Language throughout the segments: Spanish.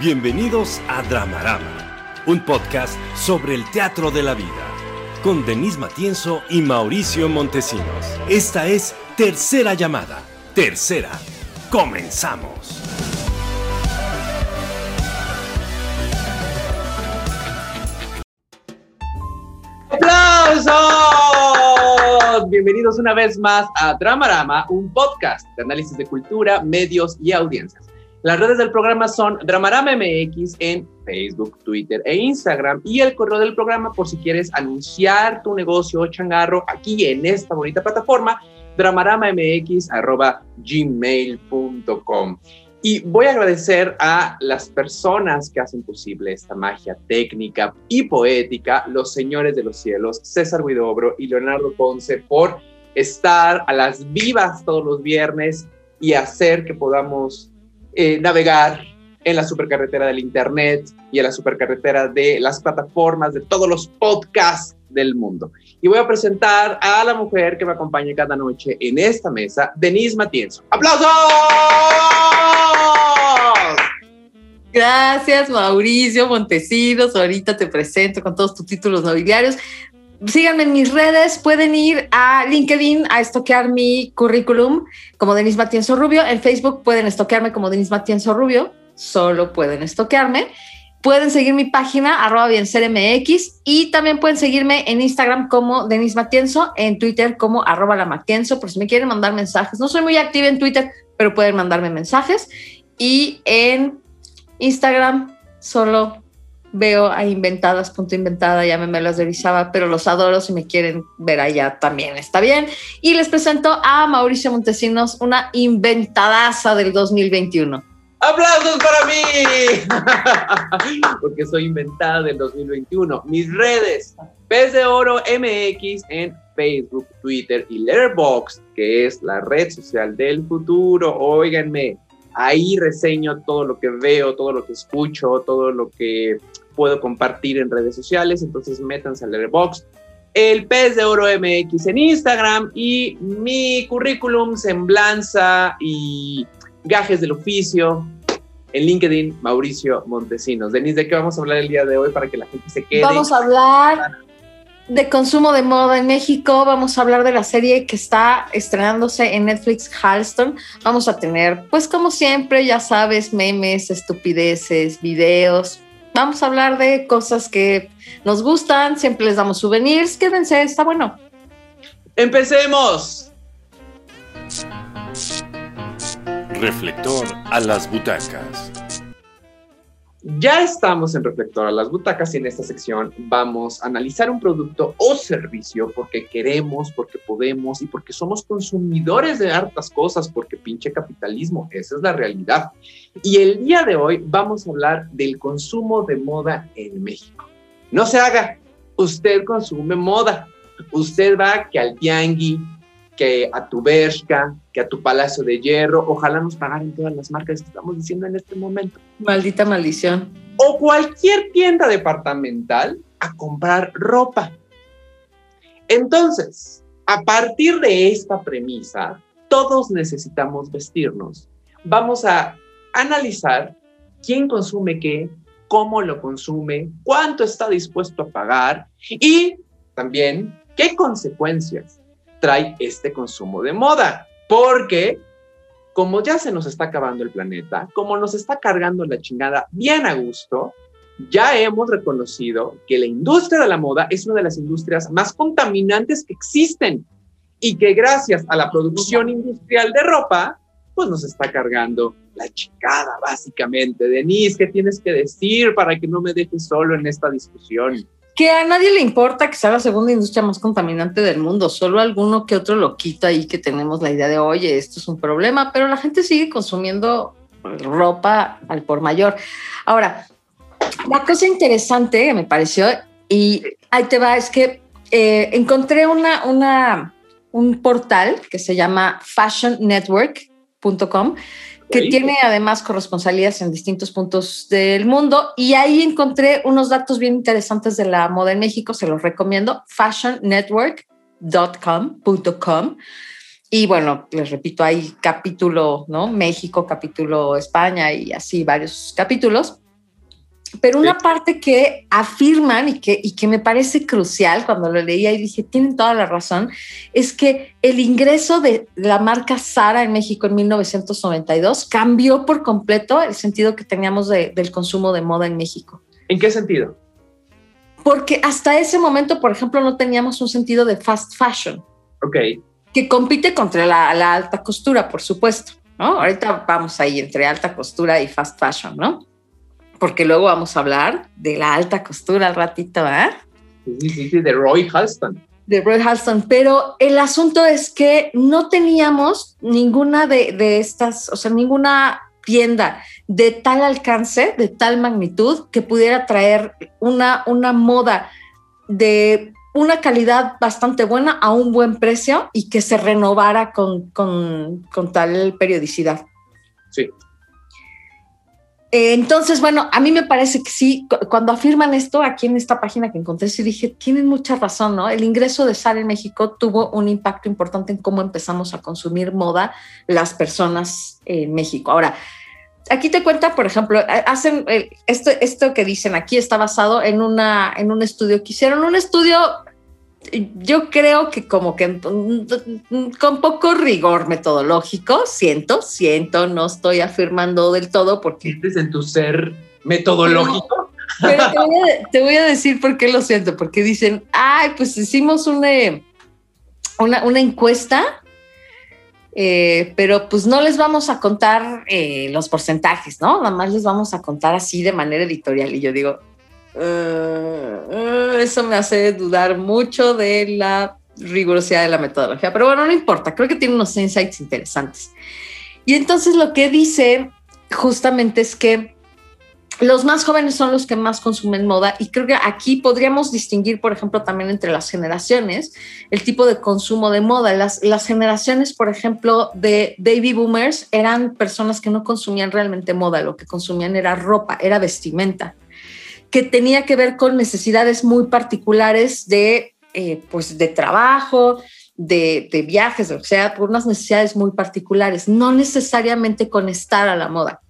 Bienvenidos a Dramarama, un podcast sobre el teatro de la vida, con Denise Matienzo y Mauricio Montesinos. Esta es Tercera Llamada. Tercera. Comenzamos. ¡Aplausos! Bienvenidos una vez más a Dramarama, un podcast de análisis de cultura, medios y audiencias. Las redes del programa son Dramarama MX en Facebook, Twitter e Instagram y el correo del programa por si quieres anunciar tu negocio o changarro aquí en esta bonita plataforma, dramaramamx.gmail.com. Y voy a agradecer a las personas que hacen posible esta magia técnica y poética, los señores de los cielos, César Guidobro y Leonardo Ponce, por estar a las vivas todos los viernes y hacer que podamos eh, navegar en la supercarretera del Internet y en la supercarretera de las plataformas, de todos los podcasts del mundo. Y voy a presentar a la mujer que me acompaña cada noche en esta mesa, Denise Matienzo. ¡Aplausos! Gracias, Mauricio Montesinos. Ahorita te presento con todos tus títulos nobiliarios. Síganme en mis redes, pueden ir a LinkedIn a estoquear mi currículum como Denise Matienzo Rubio. En Facebook pueden estoquearme como Denise Matienzo Rubio, solo pueden estoquearme. Pueden seguir mi página, arroba MX, y también pueden seguirme en Instagram como Denise Matienzo, en Twitter como arroba la Matienzo, por si me quieren mandar mensajes. No soy muy activa en Twitter, pero pueden mandarme mensajes. Y en Instagram solo veo a inventadas, punto inventada, ya me las revisaba, pero los adoro, si me quieren ver allá también está bien. Y les presento a Mauricio Montesinos, una inventadaza del 2021. ¡Aplausos para mí! Porque soy inventada del 2021. Mis redes, Pez de Oro MX en Facebook, Twitter y Letterboxd, que es la red social del futuro. Óiganme, ahí reseño todo lo que veo, todo lo que escucho, todo lo que puedo compartir en redes sociales, entonces métanse al Letterboxd. El pez de oro MX en Instagram y mi currículum, semblanza y gajes del oficio en LinkedIn, Mauricio Montesinos. Denise, ¿de qué vamos a hablar el día de hoy para que la gente se quede? Vamos a hablar de consumo de moda en México, vamos a hablar de la serie que está estrenándose en Netflix, Halston. Vamos a tener, pues como siempre, ya sabes, memes, estupideces, videos, Vamos a hablar de cosas que nos gustan, siempre les damos souvenirs. Quédense, está bueno. ¡Empecemos! Reflector a las butacas. Ya estamos en Reflector a las butacas y en esta sección vamos a analizar un producto o servicio porque queremos, porque podemos y porque somos consumidores de hartas cosas, porque pinche capitalismo, esa es la realidad. Y el día de hoy vamos a hablar del consumo de moda en México. No se haga, usted consume moda, usted va que al tiangui, que a tu Bershka, que a tu Palacio de Hierro, ojalá nos pagaran todas las marcas que estamos diciendo en este momento. Maldita maldición. O cualquier tienda departamental a comprar ropa. Entonces, a partir de esta premisa, todos necesitamos vestirnos. Vamos a analizar quién consume qué, cómo lo consume, cuánto está dispuesto a pagar y también qué consecuencias trae este consumo de moda. Porque como ya se nos está acabando el planeta, como nos está cargando la chingada bien a gusto, ya hemos reconocido que la industria de la moda es una de las industrias más contaminantes que existen y que gracias a la producción industrial de ropa, pues nos está cargando la chingada, básicamente. Denise, ¿qué tienes que decir para que no me dejes solo en esta discusión? Que a nadie le importa que sea la segunda industria más contaminante del mundo, solo alguno que otro lo quita y que tenemos la idea de, oye, esto es un problema, pero la gente sigue consumiendo ropa al por mayor. Ahora, la cosa interesante que me pareció, y ahí te va, es que eh, encontré una, un portal que se llama fashionnetwork.com que tiene además corresponsalías en distintos puntos del mundo. Y ahí encontré unos datos bien interesantes de la moda en México, se los recomiendo, fashionnetwork.com.com. Y bueno, les repito, hay capítulo, ¿no? México, capítulo España y así varios capítulos. Pero una parte que afirman y que, y que me parece crucial cuando lo leía y dije, tienen toda la razón, es que el ingreso de la marca Sara en México en 1992 cambió por completo el sentido que teníamos del consumo de moda en México. ¿En qué sentido? Porque hasta ese momento, por ejemplo, no teníamos un sentido de fast fashion. Ok. Que compite contra la, la alta costura, por supuesto. ¿no? Ahorita vamos ahí entre alta costura y fast fashion, ¿no? Porque luego vamos a hablar de la alta costura al ratito, ¿eh? Sí, sí, sí, de Roy Halston. De Roy Halston, pero el asunto es que no teníamos ninguna de, de estas, o sea, ninguna tienda de tal alcance, de tal magnitud, que pudiera traer una, una moda de una calidad bastante buena a un buen precio y que se renovara con, con, con tal periodicidad. Sí. Eh, entonces, bueno, a mí me parece que sí, cuando afirman esto aquí en esta página que encontré, sí dije, tienen mucha razón, ¿no? El ingreso de SAR en México tuvo un impacto importante en cómo empezamos a consumir moda las personas en México. Ahora, aquí te cuenta, por ejemplo, hacen eh, esto, esto que dicen aquí está basado en, una, en un estudio que hicieron, un estudio yo creo que como que con poco rigor metodológico, siento, siento, no estoy afirmando del todo porque... ¿Sientes en tu ser metodológico? Pero, te, voy a, decir por qué lo siento, porque dicen, ay, pues hicimos una, una, encuesta, eh, pero pues no les vamos a contar eh, los porcentajes, ¿no? Nada más les vamos a contar así de manera editorial. Y yo digo, Uh, eso me hace dudar mucho de la rigurosidad de la metodología, pero bueno, no importa, creo que tiene unos insights interesantes. Y entonces lo que dice justamente es que los más jóvenes son los que más consumen moda y creo que aquí podríamos distinguir, por ejemplo, también entre las generaciones, el tipo de consumo de moda. Las generaciones, por ejemplo, de baby boomers eran personas que no consumían realmente moda, lo que consumían era ropa, era vestimenta que tenía que ver con necesidades muy particulares de, eh, pues de trabajo, de, viajes, o sea, por unas necesidades muy particulares, no necesariamente con estar a la moda.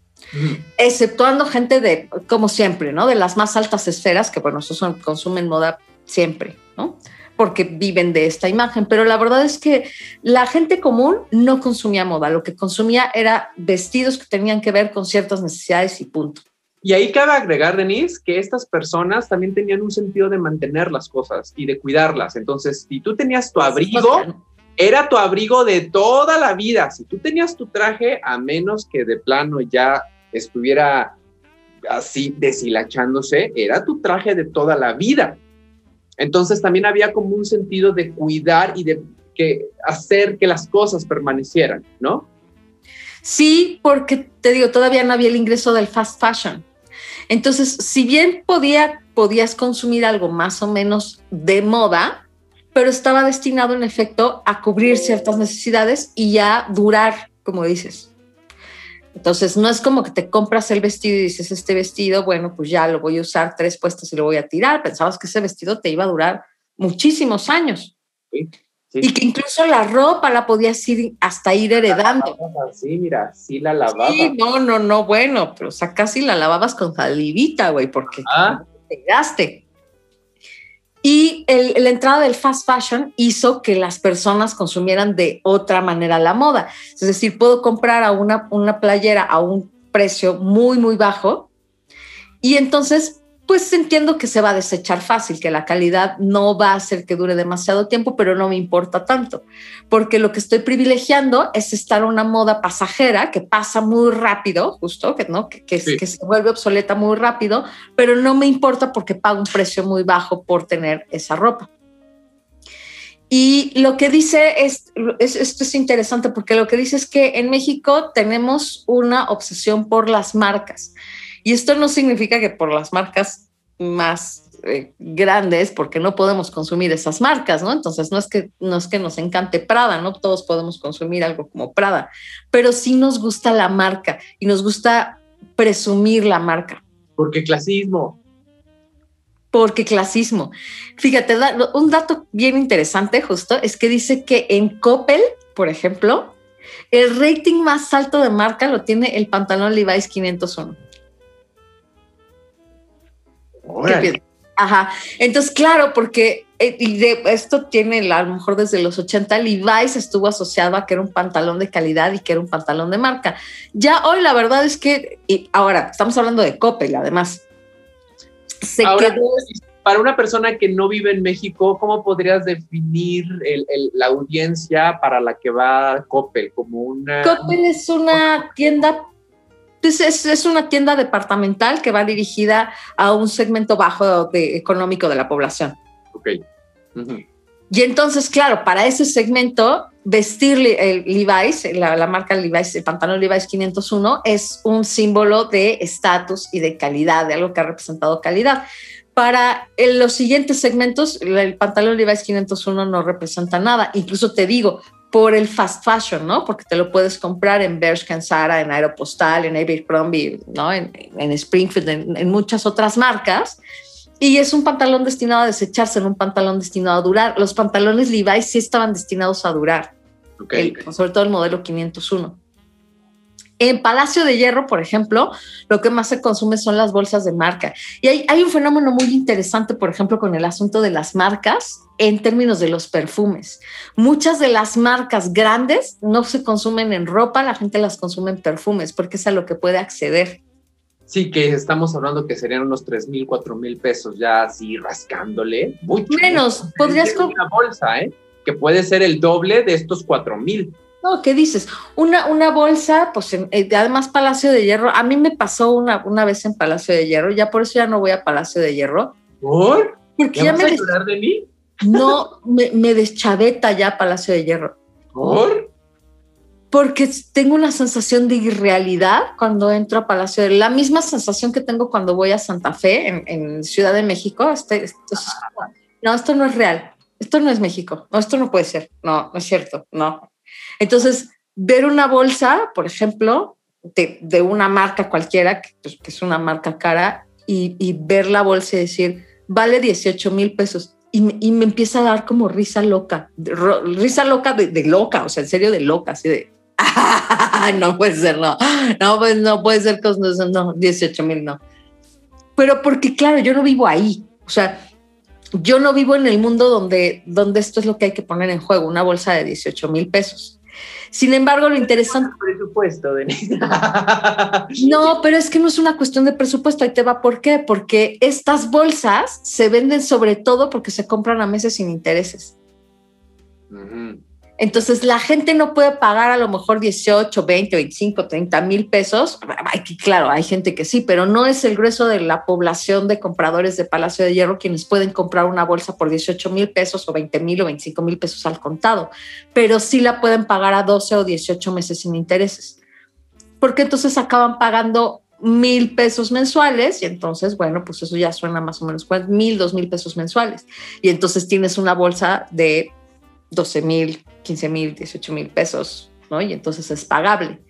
Exceptuando gente de, como siempre, ¿no? De las más altas esferas, que bueno, son, consumen moda siempre, ¿no? Porque viven de esta imagen. Pero la verdad es que la gente común no consumía moda. Lo que consumía era vestidos que tenían que ver con ciertas necesidades y punto. Y ahí cabe agregar, Denise, que estas personas también tenían un sentido de mantener las cosas y de cuidarlas. Entonces, si tú tenías tu abrigo, era tu abrigo de toda la vida. Si tú tenías tu traje, a menos que de plano ya estuviera así deshilachándose, era tu traje de toda la vida. Entonces también había como un sentido de cuidar y de que hacer que las cosas permanecieran, ¿no? Sí, porque te digo, todavía no había el ingreso del fast fashion. Entonces, si bien podía, podías consumir algo más o menos de moda, pero estaba destinado en efecto a cubrir ciertas necesidades y ya durar, como dices. Entonces, no es como que te compras el vestido y dices, este vestido, bueno, pues ya lo voy a usar tres puestas y lo voy a tirar. Pensabas que ese vestido te iba a durar muchísimos años. Y que incluso la ropa la podías ir hasta ir heredando. Sí, mira, sí la lavabas. Sí, no, no, no, bueno, pero o sea, casi la lavabas con salivita, güey, porque ah. te gaste. Y el, la entrada del fast fashion hizo que las personas consumieran de otra manera la moda. Es decir, puedo comprar a una, una playera a un precio muy, muy bajo y entonces pues entiendo que se va a desechar fácil, que la calidad no va a hacer que dure demasiado tiempo, pero no me importa tanto, porque lo que estoy privilegiando es estar una moda pasajera que pasa muy rápido, justo, que, ¿no? que, que, se vuelve obsoleta muy rápido, pero no me importa porque pago un precio muy bajo por tener esa ropa. Y lo que dice es, es, esto es interesante porque lo que dice es que en México tenemos una obsesión por las marcas. Y esto no significa que por las marcas más eh, grandes, porque no podemos consumir esas marcas, ¿no? Entonces no es que no es que nos encante Prada, no todos podemos consumir algo como Prada, pero sí nos gusta la marca y nos gusta presumir la marca. Porque clasismo. Porque clasismo. Fíjate, un dato bien interesante justo es que dice que en Coppel, por ejemplo, el rating más alto de marca lo tiene el pantalón Levi's 501. Ajá. Entonces, claro, porque eh, y de, esto tiene a lo mejor desde los 80, Levi's estuvo asociado a que era un pantalón de calidad y que era un pantalón de marca. Ya hoy la verdad es que, y ahora estamos hablando de Coppel además. Se quedó... Para una persona que no vive en México, ¿cómo podrías definir el, la audiencia para la que va Coppel? Como una... Coppel es una tienda pues es, es, una tienda departamental que va dirigida a un segmento bajo de, económico de la población. Ok. Y entonces, claro, para ese segmento, vestir el Levi's, la, la, marca Levi's, el pantalón Levi's 501, es un símbolo de estatus y de calidad, de algo que ha representado calidad. Para los siguientes segmentos, el pantalón Levi's 501 no representa nada. Incluso te digo, por el fast fashion, ¿no? Porque te lo puedes comprar en Bershka, Zara, en Aeropostal, en Abercrombie, ¿no? En, en Springfield, en, en, muchas otras marcas. Y es un pantalón destinado a desecharse, no un pantalón destinado a durar. Los pantalones Levi's sí estaban destinados a durar, okay. El, sobre todo el modelo 501. En Palacio de Hierro, por ejemplo, lo que más se consume son las bolsas de marca. Y hay, hay, un fenómeno muy interesante, por ejemplo, con el asunto de las marcas en términos de los perfumes. Muchas de las marcas grandes no se consumen en ropa, la gente las consume en perfumes porque es a lo que puede acceder. Sí, que estamos hablando que serían unos 3 mil, 4 mil pesos ya así rascándole. Mucho. Menos, podrías comprar una bolsa, ¿eh? Que puede ser el doble de estos 4 mil. No, ¿qué dices? Una, una bolsa, pues en, eh, además Palacio de Hierro, a mí me pasó una, una vez en Palacio de Hierro, ya por eso ya no voy a Palacio de Hierro. ¿Por? Porque ¿Ya, me, a des- llorar de mí? no, me, me deschaveta ya Palacio de Hierro. ¿Por? Porque tengo una sensación de irrealidad cuando entro a Palacio de La misma sensación que tengo cuando voy a Santa Fe, en, en Ciudad de México. Este, no, esto no es real. Esto no es México. No, esto no puede ser. No, no es cierto. No. Entonces, ver una bolsa, por ejemplo, de, de una marca cualquiera, que, pues, que es una marca cara, y, y, ver la bolsa y decir, vale 18 mil pesos. Y me, empieza a dar como risa loca, risa loca de, loca, o sea, en serio de loca, así de, no puede ser, no, no, pues no puede ser, no 18 mil, no. Pero porque, claro, yo no vivo ahí, o sea, yo no vivo en el mundo donde, donde esto es lo que hay que poner en juego, una bolsa de 18 mil pesos. Sin embargo, lo interesante. Presupuesto, Denise. no, pero es que no es una cuestión de presupuesto. Ahí te va. ¿Por qué? Porque estas bolsas se venden sobre todo porque se compran a meses sin intereses. Uh -huh. Entonces, la gente no puede pagar a lo mejor 18, 20, 25, 30 mil pesos. Claro, hay gente que sí, pero no es el grueso de la población de compradores de Palacio de Hierro quienes pueden comprar una bolsa por 18 mil pesos o 20 mil o 25 mil pesos al contado, pero sí la pueden pagar a 12 o 18 meses sin intereses. Porque entonces acaban pagando mil pesos mensuales y entonces, bueno, pues eso ya suena más o menos mil, dos mil pesos mensuales. Y entonces tienes una bolsa de 12 mil, 15 mil, 18 mil pesos, ¿no? Y entonces es pagable.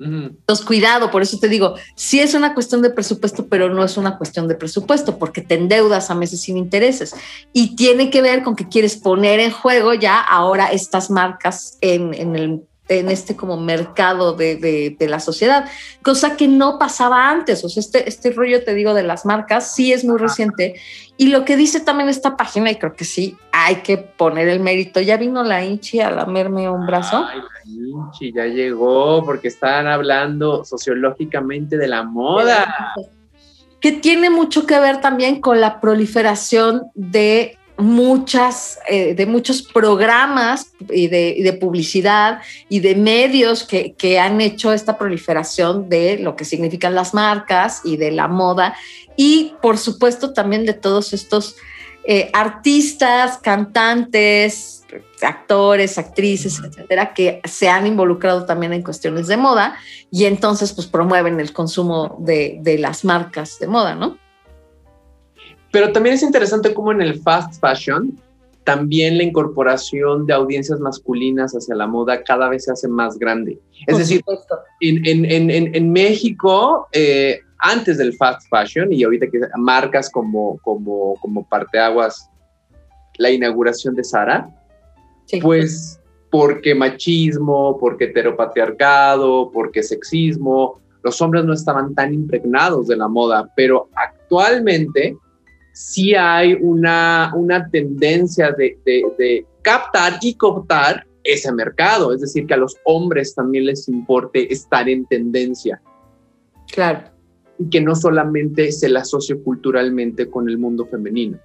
Uh -huh. Entonces, cuidado, por eso te digo, sí es una cuestión de presupuesto, pero no es una cuestión de presupuesto, porque te endeudas a meses sin intereses. Y tiene que ver con que quieres poner en juego ya ahora estas marcas en, en el en este como mercado de, de, de, la sociedad, cosa que no pasaba antes. O sea, este, este rollo, te digo, de las marcas sí es muy reciente. Y lo que dice también esta página, y creo que sí, hay que poner el mérito. Ya vino la Inchi a lamerme un brazo. Ay, la Inchi ya llegó porque estaban hablando sociológicamente de la moda. Que tiene mucho que ver también con la proliferación de muchas, eh, de muchos programas y de, y de, publicidad y de medios que, que, han hecho esta proliferación de lo que significan las marcas y de la moda y por supuesto también de todos estos eh, artistas, cantantes, actores, actrices, etcétera, que se han involucrado también en cuestiones de moda y entonces pues promueven el consumo de, de las marcas de moda, ¿no? Pero también es interesante cómo en el fast fashion también la incorporación de audiencias masculinas hacia la moda cada vez se hace más grande. Es decir, en, en, en, en México, eh, antes del fast fashion y ahorita que marcas como, como, como parteaguas, la inauguración de Sara, sí. pues porque machismo, porque heteropatriarcado, porque sexismo, los hombres no estaban tan impregnados de la moda, pero actualmente sí hay una, una tendencia de, de captar y cooptar ese mercado, es decir, que a los hombres también les importe estar en tendencia. Claro. Y que no solamente se la asocie culturalmente con el mundo femenino.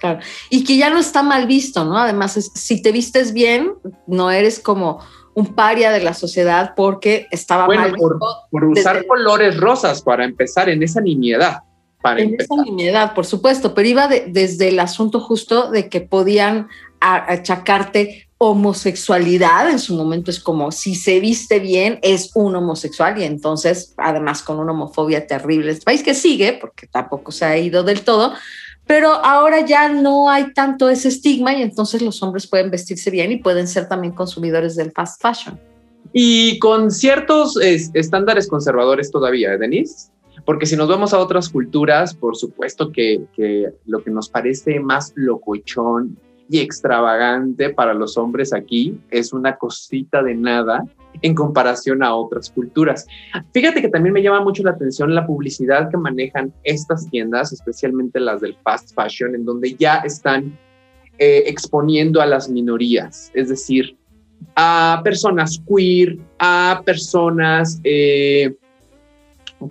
Claro. Y que ya no está mal visto, ¿no? Además, si te vistes bien, no eres como un paria de la sociedad porque estaba mal por, por usar colores rosas para empezar en esa niñedad. Para en esa niñedad, por supuesto, pero iba desde el asunto justo de que podían achacarte homosexualidad en su momento es como si se viste bien es un homosexual y entonces además con una homofobia terrible. Este país que sigue porque tampoco se ha ido del todo pero ahora ya no hay tanto ese estigma y entonces los hombres pueden vestirse bien y pueden ser también consumidores del fast fashion. Y con ciertos estándares conservadores todavía ¿eh, Denise porque si nos vamos a otras culturas por supuesto que, lo que nos parece más locochón y extravagante para los hombres aquí es una cosita de nada en comparación a otras culturas. Fíjate que también me llama mucho la atención la publicidad que manejan estas tiendas, especialmente las del fast fashion, en donde ya están eh, exponiendo a las minorías, es decir, a personas queer, a personas eh,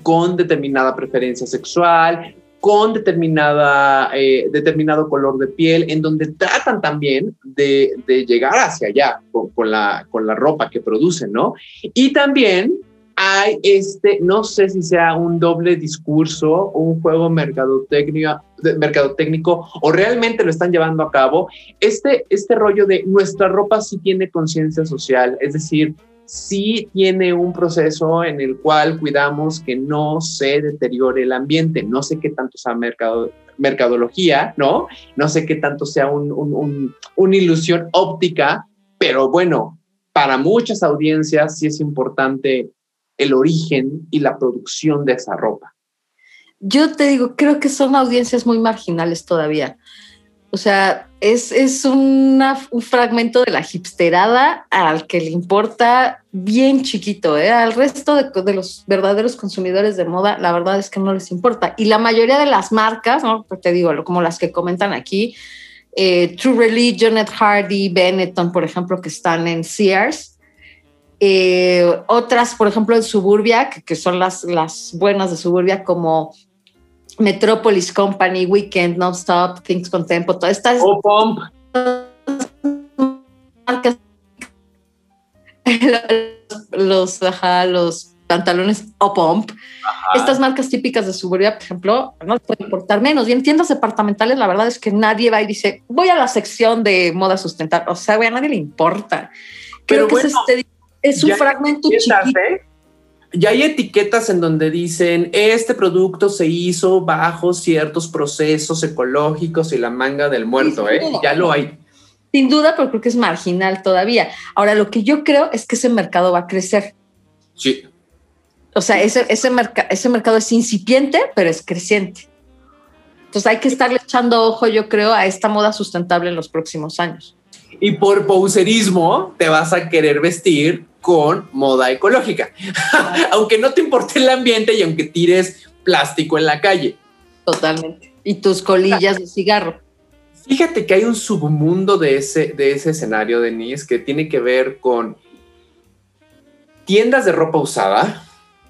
con determinada preferencia sexual, con determinada, eh, determinado color de piel, en donde tratan también de, llegar hacia allá con, la, con la ropa que producen, ¿no? Y también hay este, no sé si sea un doble discurso, un juego mercadotécnico, mercadotécnico o realmente lo están llevando a cabo, este, este rollo de nuestra ropa sí tiene conciencia social, es decir, sí tiene un proceso en el cual cuidamos que no se deteriore el ambiente. No sé qué tanto sea mercado, mercadología, ¿no? No sé qué tanto sea una ilusión óptica, pero bueno, para muchas audiencias sí es importante el origen y la producción de esa ropa. Yo te digo, creo que son audiencias muy marginales todavía. O sea, es, es un fragmento de la hipsterada al que le importa bien chiquito. ¿eh? Al resto de, los verdaderos consumidores de moda, la verdad es que no les importa. Y la mayoría de las marcas, ¿no? Te digo, como las que comentan aquí, eh, True Religion, Hardy, Benetton, por ejemplo, que están en Sears. Eh, otras, por ejemplo, en Suburbia, que, que, son las, las buenas de Suburbia, como Metropolis Company, Weekend, Stop, Things Contempo, todas estas. O Pump. Los, los pantalones o Pump. Estas marcas típicas de Suburbia, por ejemplo, no puede importar menos. Y en tiendas departamentales, la verdad es que nadie va y dice, voy a la sección de moda sustentable. O sea, a nadie le importa. Creo que es, este, es, un fragmento chiquito. ¿eh? Ya hay etiquetas en donde dicen este producto se hizo bajo ciertos procesos ecológicos y la manga del muerto, ¿eh? Ya lo hay. Sin duda, pero creo que es marginal todavía. Ahora, lo que yo creo es que ese mercado va a crecer. Sí. O sea, ese, ese, ese mercado es incipiente, pero es creciente. Entonces hay que estarle echando ojo, yo creo, a esta moda sustentable en los próximos años. Y por poserismo te vas a querer vestir con moda ecológica, aunque no te importe el ambiente y aunque tires plástico en la calle. Totalmente. Y tus colillas de cigarro. Fíjate que hay un submundo de ese, de ese escenario, Denise, que tiene que ver con tiendas de ropa usada,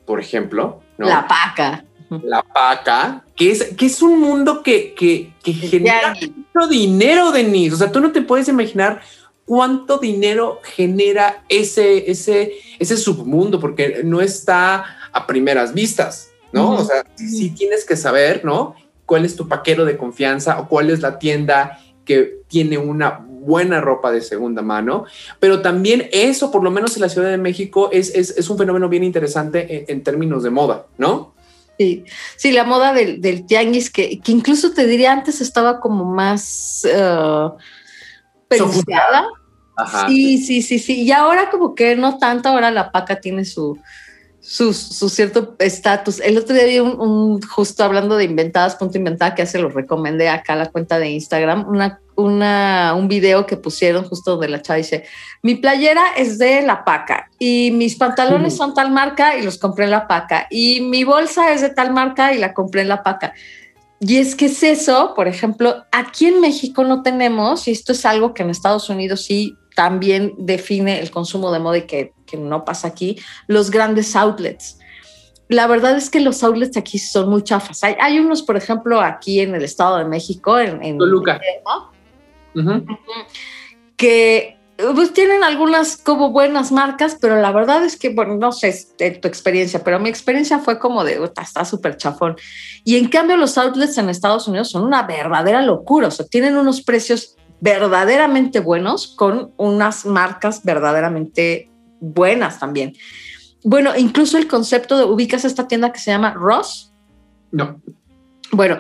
por ejemplo. La paca. La paca, que es, que es un mundo que, que, que genera mucho dinero, Denise. O sea, tú no te puedes imaginar cuánto dinero genera ese, ese, ese submundo, porque no está a primeras vistas, ¿no? O sea, sí tienes que saber, ¿no? ¿Cuál es tu paquero de confianza o cuál es la tienda que tiene una buena ropa de segunda mano, pero también eso, por lo menos en la Ciudad de México, es, es, un fenómeno bien interesante en, términos de moda, ¿no? Sí, sí, la moda del, del tianguis, que, que, incluso te diría antes estaba como más... Uh, pensada. Sí, sí, sí, sí. Y ahora como que no tanto, ahora la paca tiene su, su, cierto estatus. El otro día vi un, justo hablando de inventadas, punto inventada, que hace lo recomendé acá la cuenta de Instagram, una, una, un video que pusieron justo donde la chava dice, mi playera es de la paca y mis pantalones son tal marca y los compré en la paca y mi bolsa es de tal marca y la compré en la paca y es que es eso, por ejemplo, aquí en México no tenemos, y esto es algo que en Estados Unidos sí también define el consumo de moda y que, que no pasa aquí, los grandes outlets. La verdad es que los outlets aquí son muy chafas. Hay, hay unos, por ejemplo, aquí en el Estado de México, en, en Toluca. que pues tienen algunas como buenas marcas, pero la verdad es que, bueno, no sé tu experiencia, pero mi experiencia fue como de, "Uta, está súper chafón. Y en cambio los outlets en Estados Unidos son una verdadera locura, o sea, tienen unos precios verdaderamente buenos con unas marcas verdaderamente buenas también. Bueno, incluso el concepto de, ubicas esta tienda que se llama Ross. No. Bueno,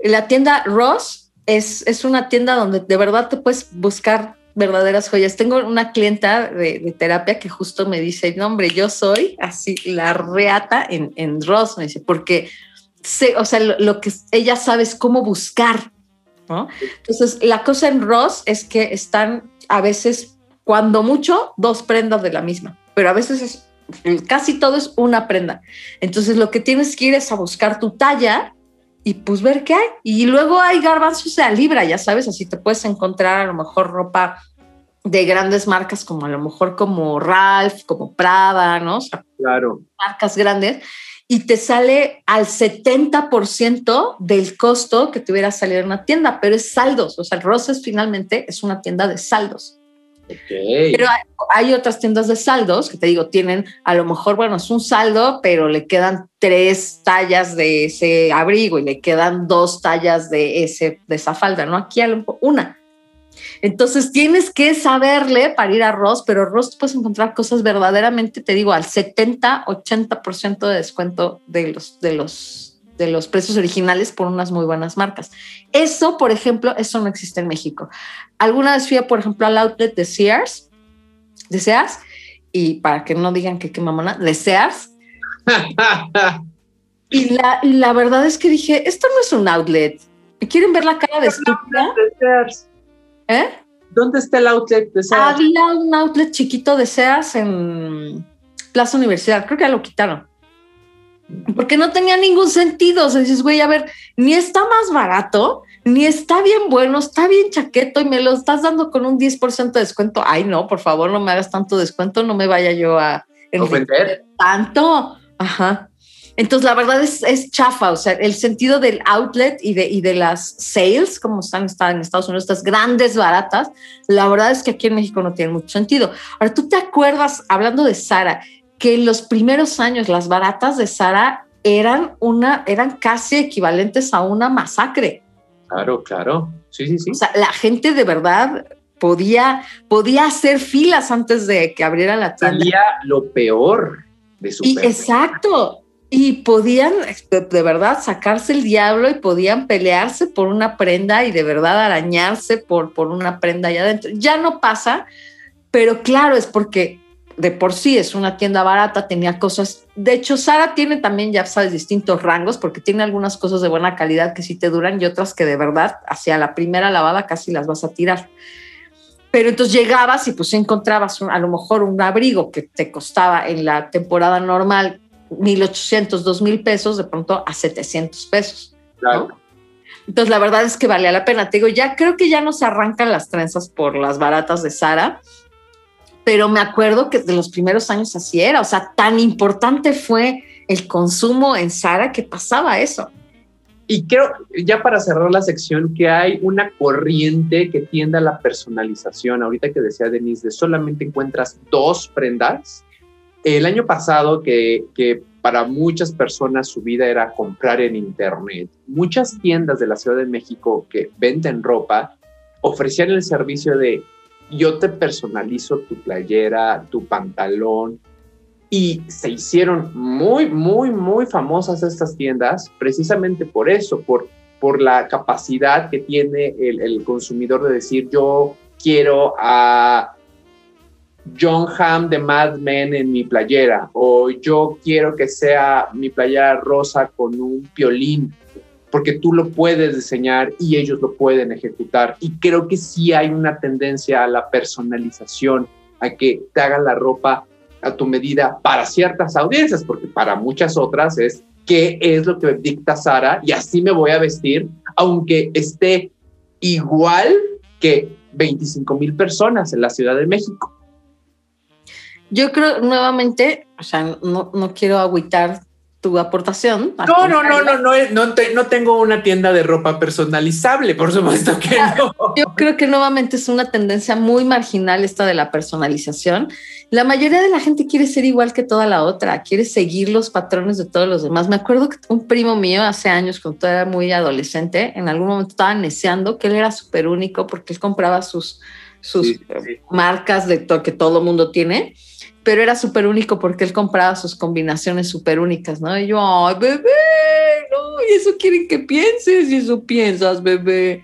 la tienda Ross es, es una tienda donde de verdad te puedes buscar verdaderas joyas. Tengo una clienta de, de terapia que justo me dice, no hombre, yo soy así la reata en, en Ross, me dice, porque sé, o sea, lo, lo que ella sabe es cómo buscar, ¿no? Entonces, la cosa en Ross es que están a veces, cuando mucho, dos prendas de la misma, pero a veces es, casi todo es una prenda. Entonces, lo que tienes que ir es a buscar tu talla y pues ver qué hay. Y luego hay garbanzos de a libra, ya sabes, así te puedes encontrar a lo mejor ropa de grandes marcas como a lo mejor como Ralph, como Prada, ¿no? O sea, Claro. marcas grandes y te sale al 70% del costo que te hubiera salido en una tienda, pero es saldos. O sea, Roses finalmente es una tienda de saldos. Ok. Pero hay, hay otras tiendas de saldos que te digo, tienen a lo mejor, bueno, es un saldo, pero le quedan tres tallas de ese abrigo y le quedan dos tallas de, ese, de esa falda, ¿no? Aquí una. Entonces tienes que saberle para ir a Ross, pero Ross puedes encontrar cosas verdaderamente, te digo, al 70, 80% de descuento de los, de, los, de los precios originales por unas muy buenas marcas. Eso, por ejemplo, eso no existe en México. Alguna vez fui, por ejemplo, al outlet de Sears, de Sears, y para que no digan que qué mamona, de Sears, y la, la verdad es que dije, esto no es un outlet. ¿Me quieren ver la cara de estúpida? De Sears. ¿Eh? ¿Dónde está el outlet de Sears? Había un outlet chiquito de Sears en Plaza Universidad, creo que ya lo quitaron. Porque no tenía ningún sentido. O sea, dices, güey, a ver, ni está más barato, ni está bien bueno, está bien chaqueto y me lo estás dando con un 10% de descuento. Ay, no, por favor, no me hagas tanto descuento, no me vaya yo a Ofender. tanto. Ajá. Entonces, la verdad es, es chafa, o sea, el sentido del outlet y de, y de las sales, como están, están en Estados Unidos, estas grandes baratas, la verdad es que aquí en México no tiene mucho sentido. Ahora, ¿tú te acuerdas, hablando de Sara, que en los primeros años las baratas de Sara eran, una, eran casi equivalentes a una masacre? Claro, claro. Sí, sí, sí. O sea, la gente de verdad podía, podía hacer filas antes de que abriera la tienda. Salía lo peor de su Y exacto. Y podían de, de, verdad sacarse el diablo y podían pelearse por una prenda y de verdad arañarse por, por una prenda allá adentro. Ya no pasa, pero claro, es porque de por sí es una tienda barata, tenía cosas. De hecho, Sara tiene también, ya sabes, distintos rangos porque tiene algunas cosas de buena calidad que sí te duran y otras que de verdad, hacia la primera lavada casi las vas a tirar. Pero entonces llegabas y pues encontrabas a lo mejor un abrigo que te costaba en la temporada normal 1.800, 2.000 pesos, de pronto a 700 pesos. Claro. ¿no? Entonces la verdad es que valía la pena. Te digo, ya creo que ya no se arrancan las trenzas por las baratas de Sara, pero me acuerdo que de los primeros años así era. O sea, tan importante fue el consumo en Sara que pasaba eso. Y creo, ya para cerrar la sección, que hay una corriente que tiende a la personalización. Ahorita que decía Denise, de solamente encuentras dos prendas. El año pasado, que, para muchas personas su vida era comprar en Internet, muchas tiendas de la Ciudad de México que venden ropa ofrecían el servicio de yo te personalizo tu playera, tu pantalón, y se hicieron muy, muy, muy famosas estas tiendas precisamente por eso, por, por la capacidad que tiene el, el consumidor de decir yo quiero a John Hamm de Mad Men en mi playera o yo quiero que sea mi playera rosa con un piolín porque tú lo puedes diseñar y ellos lo pueden ejecutar. Y creo que sí hay una tendencia a la personalización, a que te hagan la ropa a tu medida para ciertas audiencias, porque para muchas otras es qué es lo que dicta Sara y así me voy a vestir, aunque esté igual que 25 mil personas en la Ciudad de México. Yo creo nuevamente, o sea, no, no quiero agüitar tu aportación. No, no, no, no, no, no, no, tengo una tienda de ropa personalizable, por supuesto que no. Yo creo que nuevamente es una tendencia muy marginal esta de la personalización. La mayoría de la gente quiere ser igual que toda la otra, quiere seguir los patrones de todos los demás. Me acuerdo que un primo mío hace años, cuando era muy adolescente, en algún momento estaba neceando que él era súper único porque él compraba sus, sus marcas de que todo el mundo tiene pero era súper único porque él compraba sus combinaciones súper únicas, ¿no? Y yo, ay, bebé, no, y eso quieren que pienses, y eso piensas, bebé.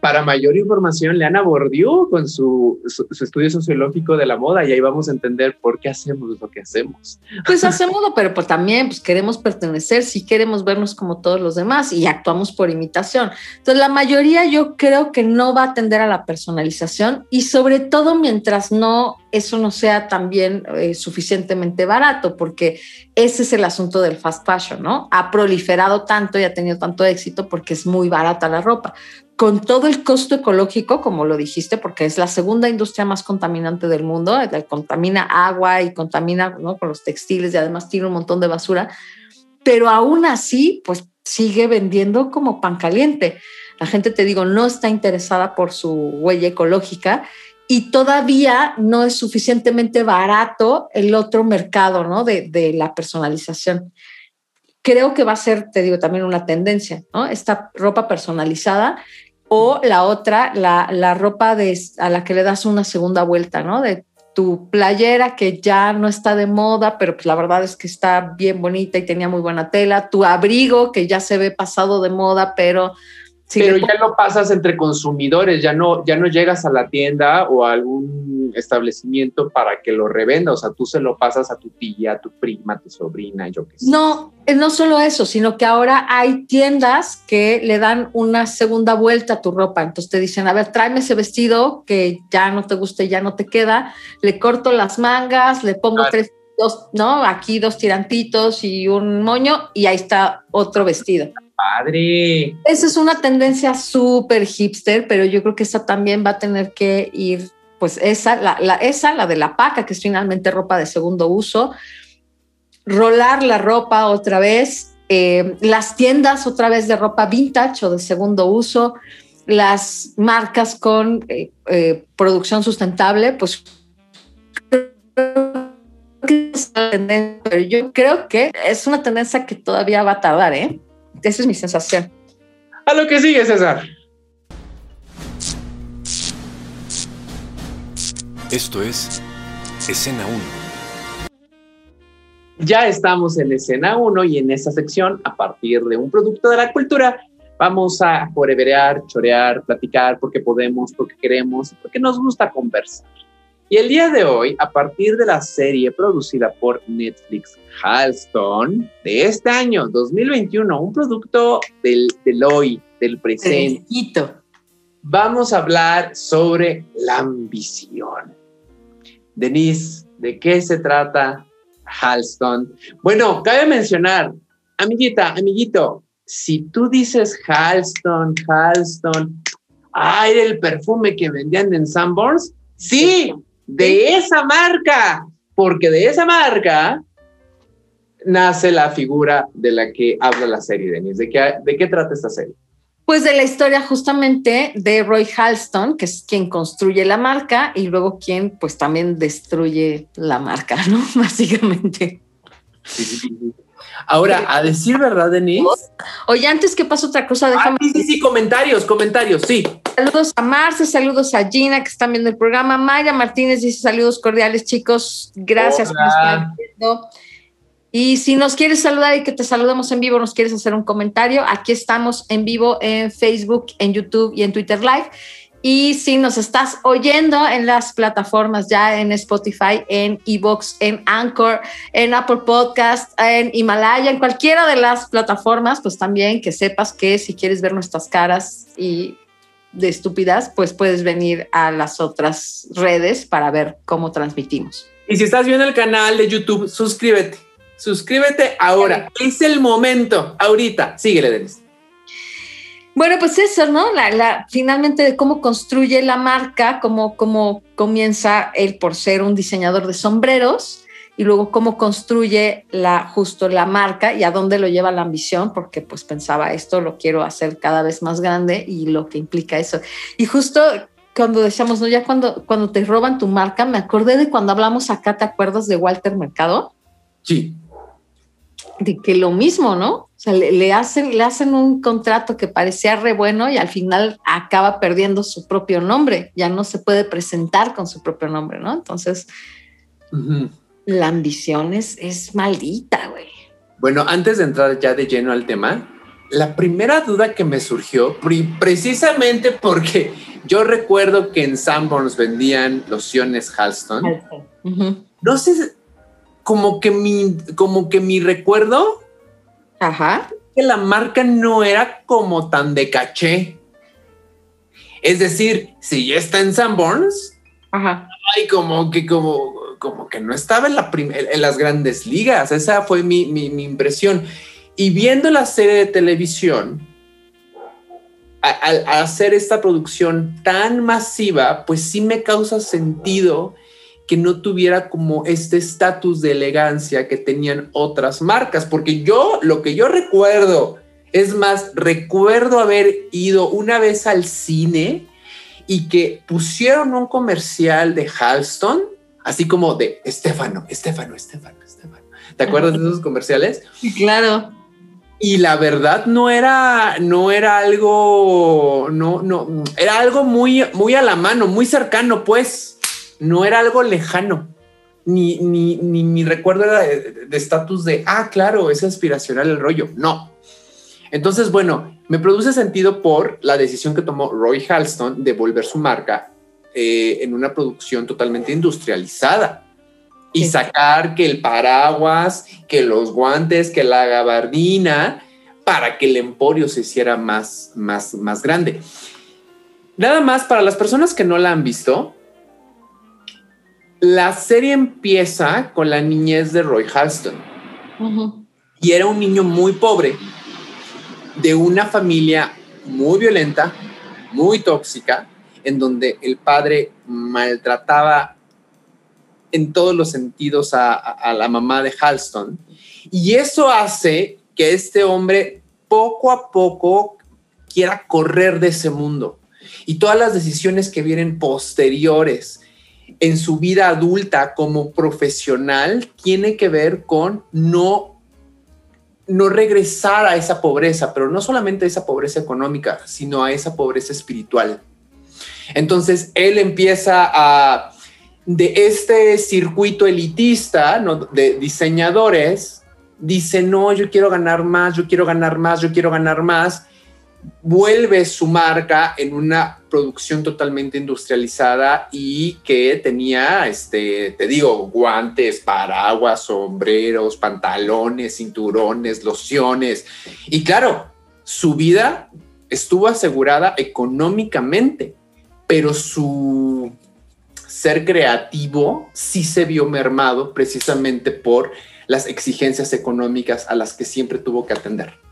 Para mayor información, Leana Bordiú con su, su, estudio sociológico de la moda y ahí vamos a entender por qué hacemos lo que hacemos. Pues hacemoslo, pero pues también pues queremos pertenecer, sí queremos vernos como todos los demás y actuamos por imitación. Entonces la mayoría yo creo que no va a atender a la personalización y sobre todo mientras no eso no sea también eh, suficientemente barato, porque ese es el asunto del fast fashion, ¿no? Ha proliferado tanto y ha tenido tanto éxito porque es muy barata la ropa. Con todo el costo ecológico, como lo dijiste, porque es la segunda industria más contaminante del mundo, contamina agua y contamina ¿no? con los textiles y además tiene un montón de basura, pero aún así, pues sigue vendiendo como pan caliente. La gente, te digo, no está interesada por su huella ecológica y todavía no es suficientemente barato el otro mercado ¿no? de, de, la personalización. Creo que va a ser, te digo, también una tendencia, ¿no? Esta ropa personalizada o la otra, la, la ropa de, a la que le das una segunda vuelta, ¿no? De tu playera que ya no está de moda, pero pues la verdad es que está bien bonita y tenía muy buena tela, tu abrigo que ya se ve pasado de moda, pero pero ya lo pasas entre consumidores, ya no, ya no llegas a la tienda o a algún establecimiento para que lo revenda, o sea, tú se lo pasas a tu tía, a tu prima, a tu sobrina, yo qué sé. No, eh, no solo eso, sino que ahora hay tiendas que le dan una segunda vuelta a tu ropa, entonces te dicen, a ver, tráeme ese vestido que ya no te guste, ya no te queda, le corto las mangas, le pongo tres, dos, ¿no? Aquí dos tirantitos y un moño y ahí está otro vestido padre. Esa es una tendencia súper hipster, pero yo creo que esa también va a tener que ir, pues esa, la, esa, la de la paca, que es finalmente ropa de segundo uso, rolar la ropa otra vez, eh, las tiendas otra vez de ropa vintage o de segundo uso, las marcas con eh, eh, producción sustentable, pues pero yo creo que es una tendencia que todavía va a tardar, ¿eh? Esa es mi sensación. A lo que sigue, César. Esto es Escena 1. Ya estamos en Escena 1 y en esta sección, a partir de un producto de la cultura, vamos a foreverear, chorear, platicar porque podemos, porque queremos, porque nos gusta conversar. Y el día de hoy, a partir de la serie producida por Netflix Halston de este año, 2021, un producto del, del hoy, del presente, vamos a hablar sobre la ambición. Denise, ¿de qué se trata Halston? Bueno, cabe mencionar, amiguita, amiguito, si tú dices Halston, Halston, ay, el perfume que vendían en Sanborns, sí, de esa marca, porque de esa marca nace la figura de la que habla la serie, Denise. ¿De qué, ¿De qué trata esta serie? Pues de la historia justamente de Roy Halston, que es quien construye la marca y luego quien pues también destruye la marca, ¿no? Básicamente. Ahora, a decir verdad, Denise. Oye, antes que pase otra cosa, déjame. Ah, sí, sí, sí, comentarios, comentarios, sí. Saludos a Marce, saludos a Gina, que están viendo el programa. Mayra Martínez dice saludos cordiales, chicos. Gracias por estar viendo. Y si nos quieres saludar y que te saludemos en vivo, nos quieres hacer un comentario, aquí estamos en vivo en Facebook, en YouTube y en Twitter Live. Y si nos estás oyendo en las plataformas ya en Spotify, en Evox, en Anchor, en Apple Podcast, en Himalaya, en cualquiera de las plataformas, pues también que sepas que si quieres ver nuestras caras y de estúpidas, pues puedes venir a las otras redes para ver cómo transmitimos. Y si estás viendo el canal de YouTube, suscríbete. Suscríbete ahora. Es el momento. Ahorita. Síguele, Denise. Bueno, pues eso, ¿no? La, la, finalmente de cómo construye la marca, cómo, cómo comienza él por ser un diseñador de sombreros y luego cómo construye la, justo la marca y a dónde lo lleva la ambición, porque pues pensaba esto lo quiero hacer cada vez más grande y lo que implica eso. Y justo cuando decíamos, ¿no? Ya cuando, cuando te roban tu marca, me acordé de cuando hablamos acá, ¿te acuerdas de Walter Mercado? Sí de que lo mismo, ¿no? O sea, le, le, hacen, le hacen un contrato que parecía re bueno y al final acaba perdiendo su propio nombre, ya no se puede presentar con su propio nombre, ¿no? Entonces, uh -huh. la ambición es, es maldita, güey. Bueno, antes de entrar ya de lleno al tema, la primera duda que me surgió, precisamente porque yo recuerdo que en Sanborns vendían lociones Halston. Uh -huh. No sé, como que mi, como que mi recuerdo Ajá. que la marca no era como tan de caché. Es decir, si ya está en Sanborns, Ajá. ay, como que, como, como que no estaba en, la en las grandes ligas. Esa fue mi, mi, mi, impresión. Y viendo la serie de televisión, al hacer esta producción tan masiva, pues sí me causa sentido que no tuviera como este estatus de elegancia que tenían otras marcas, porque yo lo que yo recuerdo, es más, recuerdo haber ido una vez al cine y que pusieron un comercial de Halston, así como de Estefano, Estefano, Estefano, Estefano. ¿Te acuerdas de esos comerciales? Claro. Y la verdad no era, no era algo, no, no, era algo muy, muy a la mano, muy cercano, pues no era algo lejano, ni, ni, ni mi recuerdo era de estatus de, de, ah, claro, es aspiracional el rollo. No. Entonces, bueno, me produce sentido por la decisión que tomó Roy Halston de volver su marca eh, en una producción totalmente industrializada y sí. sacar que el paraguas, que los guantes, que la gabardina, para que el emporio se hiciera más, más, más grande. Nada más para las personas que no la han visto, la serie empieza con la niñez de Roy Halston. Uh -huh. Y era un niño muy pobre, de una familia muy violenta, muy tóxica, en donde el padre maltrataba en todos los sentidos a, a, a la mamá de Halston. Y eso hace que este hombre poco a poco quiera correr de ese mundo. Y todas las decisiones que vienen posteriores, en su vida adulta como profesional tiene que ver con no, no regresar a esa pobreza, pero no solamente a esa pobreza económica, sino a esa pobreza espiritual. Entonces él empieza a, de este circuito elitista de diseñadores, dice, no, yo quiero ganar más, yo quiero ganar más, yo quiero ganar más vuelve su marca en una producción totalmente industrializada y que tenía, este, te digo, guantes, paraguas, sombreros, pantalones, cinturones, lociones. Y claro, su vida estuvo asegurada económicamente, pero su ser creativo sí se vio mermado precisamente por las exigencias económicas a las que siempre tuvo que atender.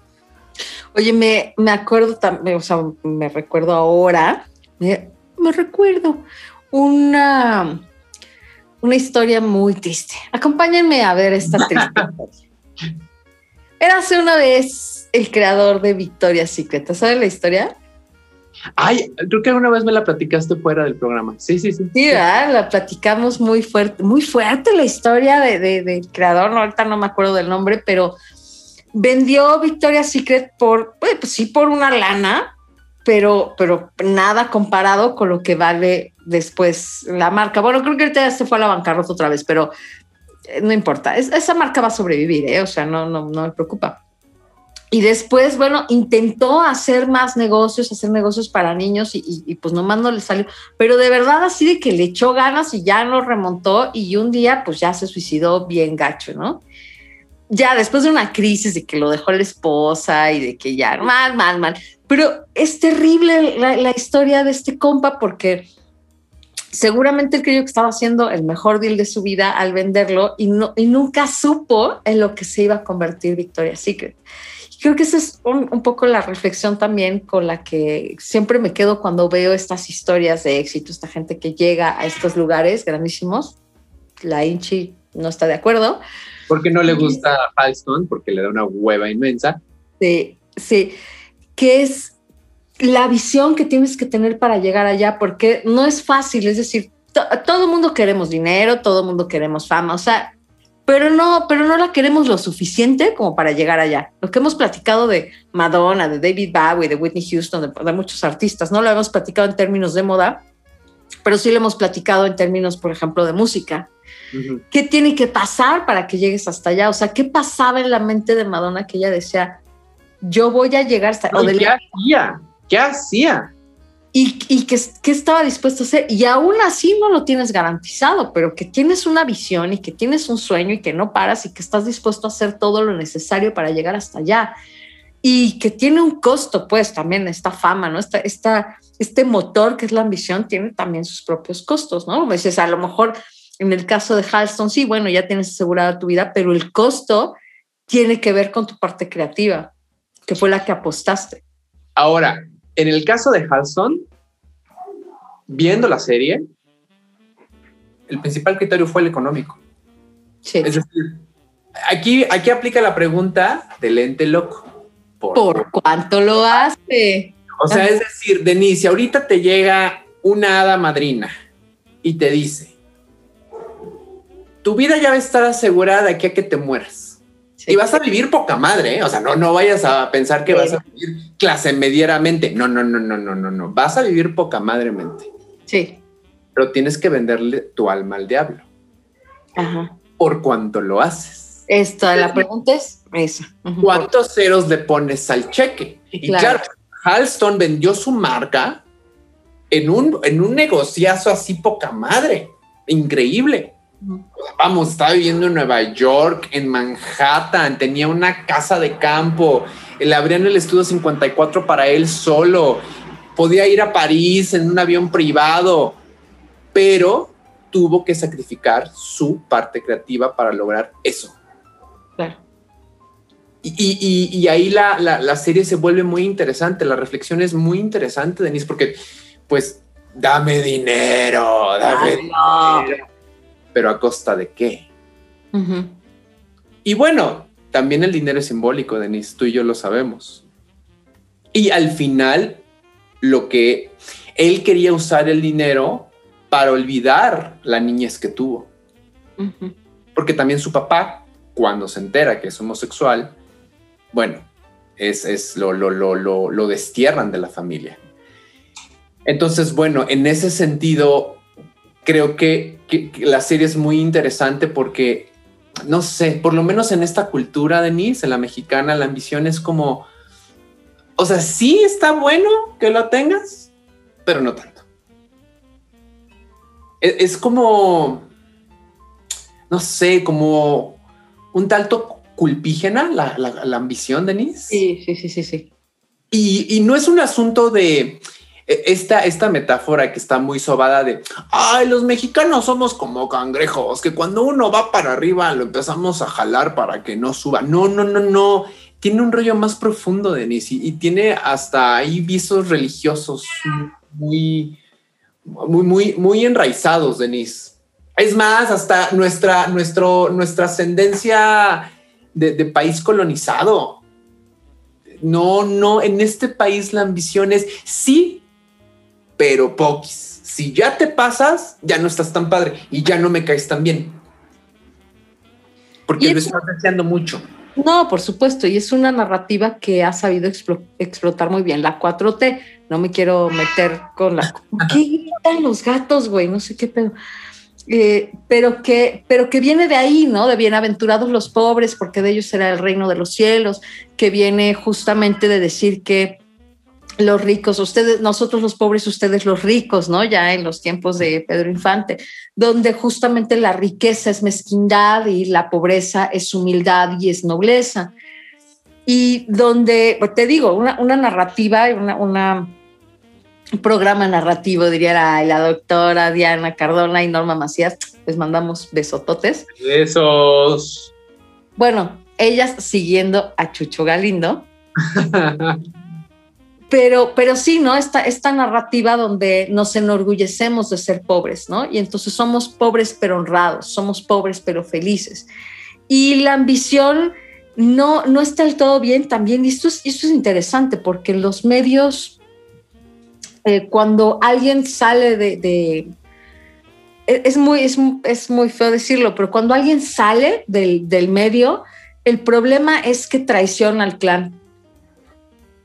Oye, me, me acuerdo también, o sea, me recuerdo ahora, me, me recuerdo una, una historia muy triste. Acompáñenme a ver esta triste historia. Era hace una vez el creador de Victoria's Secret. ¿Sabes la historia? Ay, creo que alguna vez me la platicaste fuera del programa. Sí, sí, sí. Sí, ¿verdad? La platicamos muy fuerte, muy fuerte la historia de, de, del creador. No, ahorita no me acuerdo del nombre, pero vendió Victoria's Secret por, pues sí, por una lana, pero, pero nada comparado con lo que vale después la marca. Bueno, creo que ahorita se fue a la bancarrota otra vez, pero no importa. Es, esa marca va a sobrevivir, ¿eh? o sea, no, no, no me preocupa. Y después, bueno, intentó hacer más negocios, hacer negocios para niños y, y, y, pues nomás no le salió. Pero de verdad así de que le echó ganas y ya no remontó y un día pues ya se suicidó bien gacho, ¿no? Ya después de una crisis de que lo dejó la esposa y de que ya mal, mal, mal. Pero es terrible la, la historia de este compa porque seguramente él creyó que estaba haciendo el mejor deal de su vida al venderlo y, no, y nunca supo en lo que se iba a convertir Victoria's Secret. creo que esa es un, un, poco la reflexión también con la que siempre me quedo cuando veo estas historias de éxito, esta gente que llega a estos lugares grandísimos. La Inchi no está de acuerdo. Porque no le gusta Halston, porque le da una hueva inmensa. Sí, sí, que es la visión que tienes que tener para llegar allá, porque no es fácil, es decir, todo el mundo queremos dinero, todo mundo queremos fama, o sea, pero no, pero no la queremos lo suficiente como para llegar allá. Lo que hemos platicado de Madonna, de David Bowie, de Whitney Houston, de, de muchos artistas, no lo hemos platicado en términos de moda, pero sí lo hemos platicado en términos, por ejemplo, de música. Uh -huh. ¿Qué tiene que pasar para que llegues hasta allá? O sea, ¿qué pasaba en la mente de Madonna que ella decía, yo voy a llegar hasta... No, o de ¿Qué hacía? ¿Qué hacía? Y, y que, que, estaba dispuesto a hacer. Y aún así no lo tienes garantizado, pero que tienes una visión y que tienes un sueño y que no paras y que estás dispuesto a hacer todo lo necesario para llegar hasta allá. Y que tiene un costo, pues también esta fama, ¿no? Esta, esta, este motor que es la ambición tiene también sus propios costos, ¿no? Dices, a lo mejor en el caso de Halston, sí, bueno, ya tienes asegurada tu vida, pero el costo tiene que ver con tu parte creativa, que fue la que apostaste. Ahora, en el caso de Halston, viendo la serie, el principal criterio fue el económico. Sí. Es decir, aquí, aquí aplica la pregunta del ente loco. ¿Por, ¿Por cuánto lo hace? O sea, es decir, Denise, ahorita te llega una hada madrina y te dice, tu vida ya va a estar asegurada de aquí a que te mueras. Sí. Y vas a vivir poca madre, ¿eh? o sea, no, no vayas a pensar que sí. vas a vivir clase medieramente. No, no, no, no, no, no, no. Vas a vivir poca madremente. Sí. Pero tienes que venderle tu alma al diablo. Ajá. Por cuanto lo haces. Esta, la pregunta es esa. ¿Cuántos ceros le pones al cheque? Y claro, claro Halston vendió su marca en un, en un negociazo así poca madre. Increíble. Vamos, estaba viviendo en Nueva York, en Manhattan, tenía una casa de campo, le abrían el estudio 54 para él solo, podía ir a París en un avión privado, pero tuvo que sacrificar su parte creativa para lograr eso. Claro. Y, y, y ahí la, la, la, serie se vuelve muy interesante, la reflexión es muy interesante, Denise, porque pues dame dinero, dame Ay, no. dinero, pero a costa de qué. Uh -huh. Y bueno, también el dinero es simbólico, Denise, tú y yo lo sabemos. Y al final, lo que él quería usar el dinero para olvidar la niñez que tuvo. Uh -huh. Porque también su papá, cuando se entera que es homosexual, bueno, es, es lo, lo, lo, lo, lo destierran de la familia. Entonces, bueno, en ese sentido, creo que, que, que, la serie es muy interesante porque, no sé, por lo menos en esta cultura, Denise, en la mexicana, la ambición es como, o sea, sí está bueno que lo tengas, pero no tanto. Es, es como, no sé, como un tanto culpígena la, la, la ambición, Denise. Sí, sí, sí, sí, sí. Y, y, no es un asunto de e, esta, esta metáfora que está muy sobada de, ay, los mexicanos somos como cangrejos, que cuando uno va para arriba lo empezamos a jalar para que no suba. No, no, no, no. Tiene un rollo más profundo, Denise, y, y tiene hasta ahí visos religiosos muy, muy, muy, muy enraizados, Denise. Es más, hasta nuestra, nuestro, nuestra ascendencia de, de, país colonizado. No, no, en este país la ambición es sí, pero poquis. Si ya te pasas, ya no estás tan padre y ya no me caes tan bien. Porque lo estás deseando mucho. No, por supuesto, y es una narrativa que ha sabido explo explotar muy bien. La 4T, no me quiero meter con la... ¿Qué gritan los gatos, güey? No sé qué pedo. Eh, pero, que, pero que viene de ahí, ¿no? De bienaventurados los pobres, porque de ellos será el reino de los cielos, que viene justamente de decir que los ricos, ustedes, nosotros los pobres, ustedes los ricos, ¿no? Ya en los tiempos de Pedro Infante, donde justamente la riqueza es mezquindad y la pobreza es humildad y es nobleza. Y donde, te digo, una, una narrativa, una, una programa narrativo, diría la, la, doctora Diana Cardona y Norma Macías. Les mandamos besototes. Besos. Bueno, ellas siguiendo a Chucho Galindo. pero, pero sí, ¿no? Esta, esta narrativa donde nos enorgullecemos de ser pobres, ¿no? Y entonces somos pobres pero honrados, somos pobres pero felices. Y la ambición no, no está del todo bien también. Y esto es, esto es interesante porque los medios, eh, cuando alguien sale de... es, muy, es, es, muy feo decirlo, pero cuando alguien sale del, del medio, el problema es que traiciona al clan.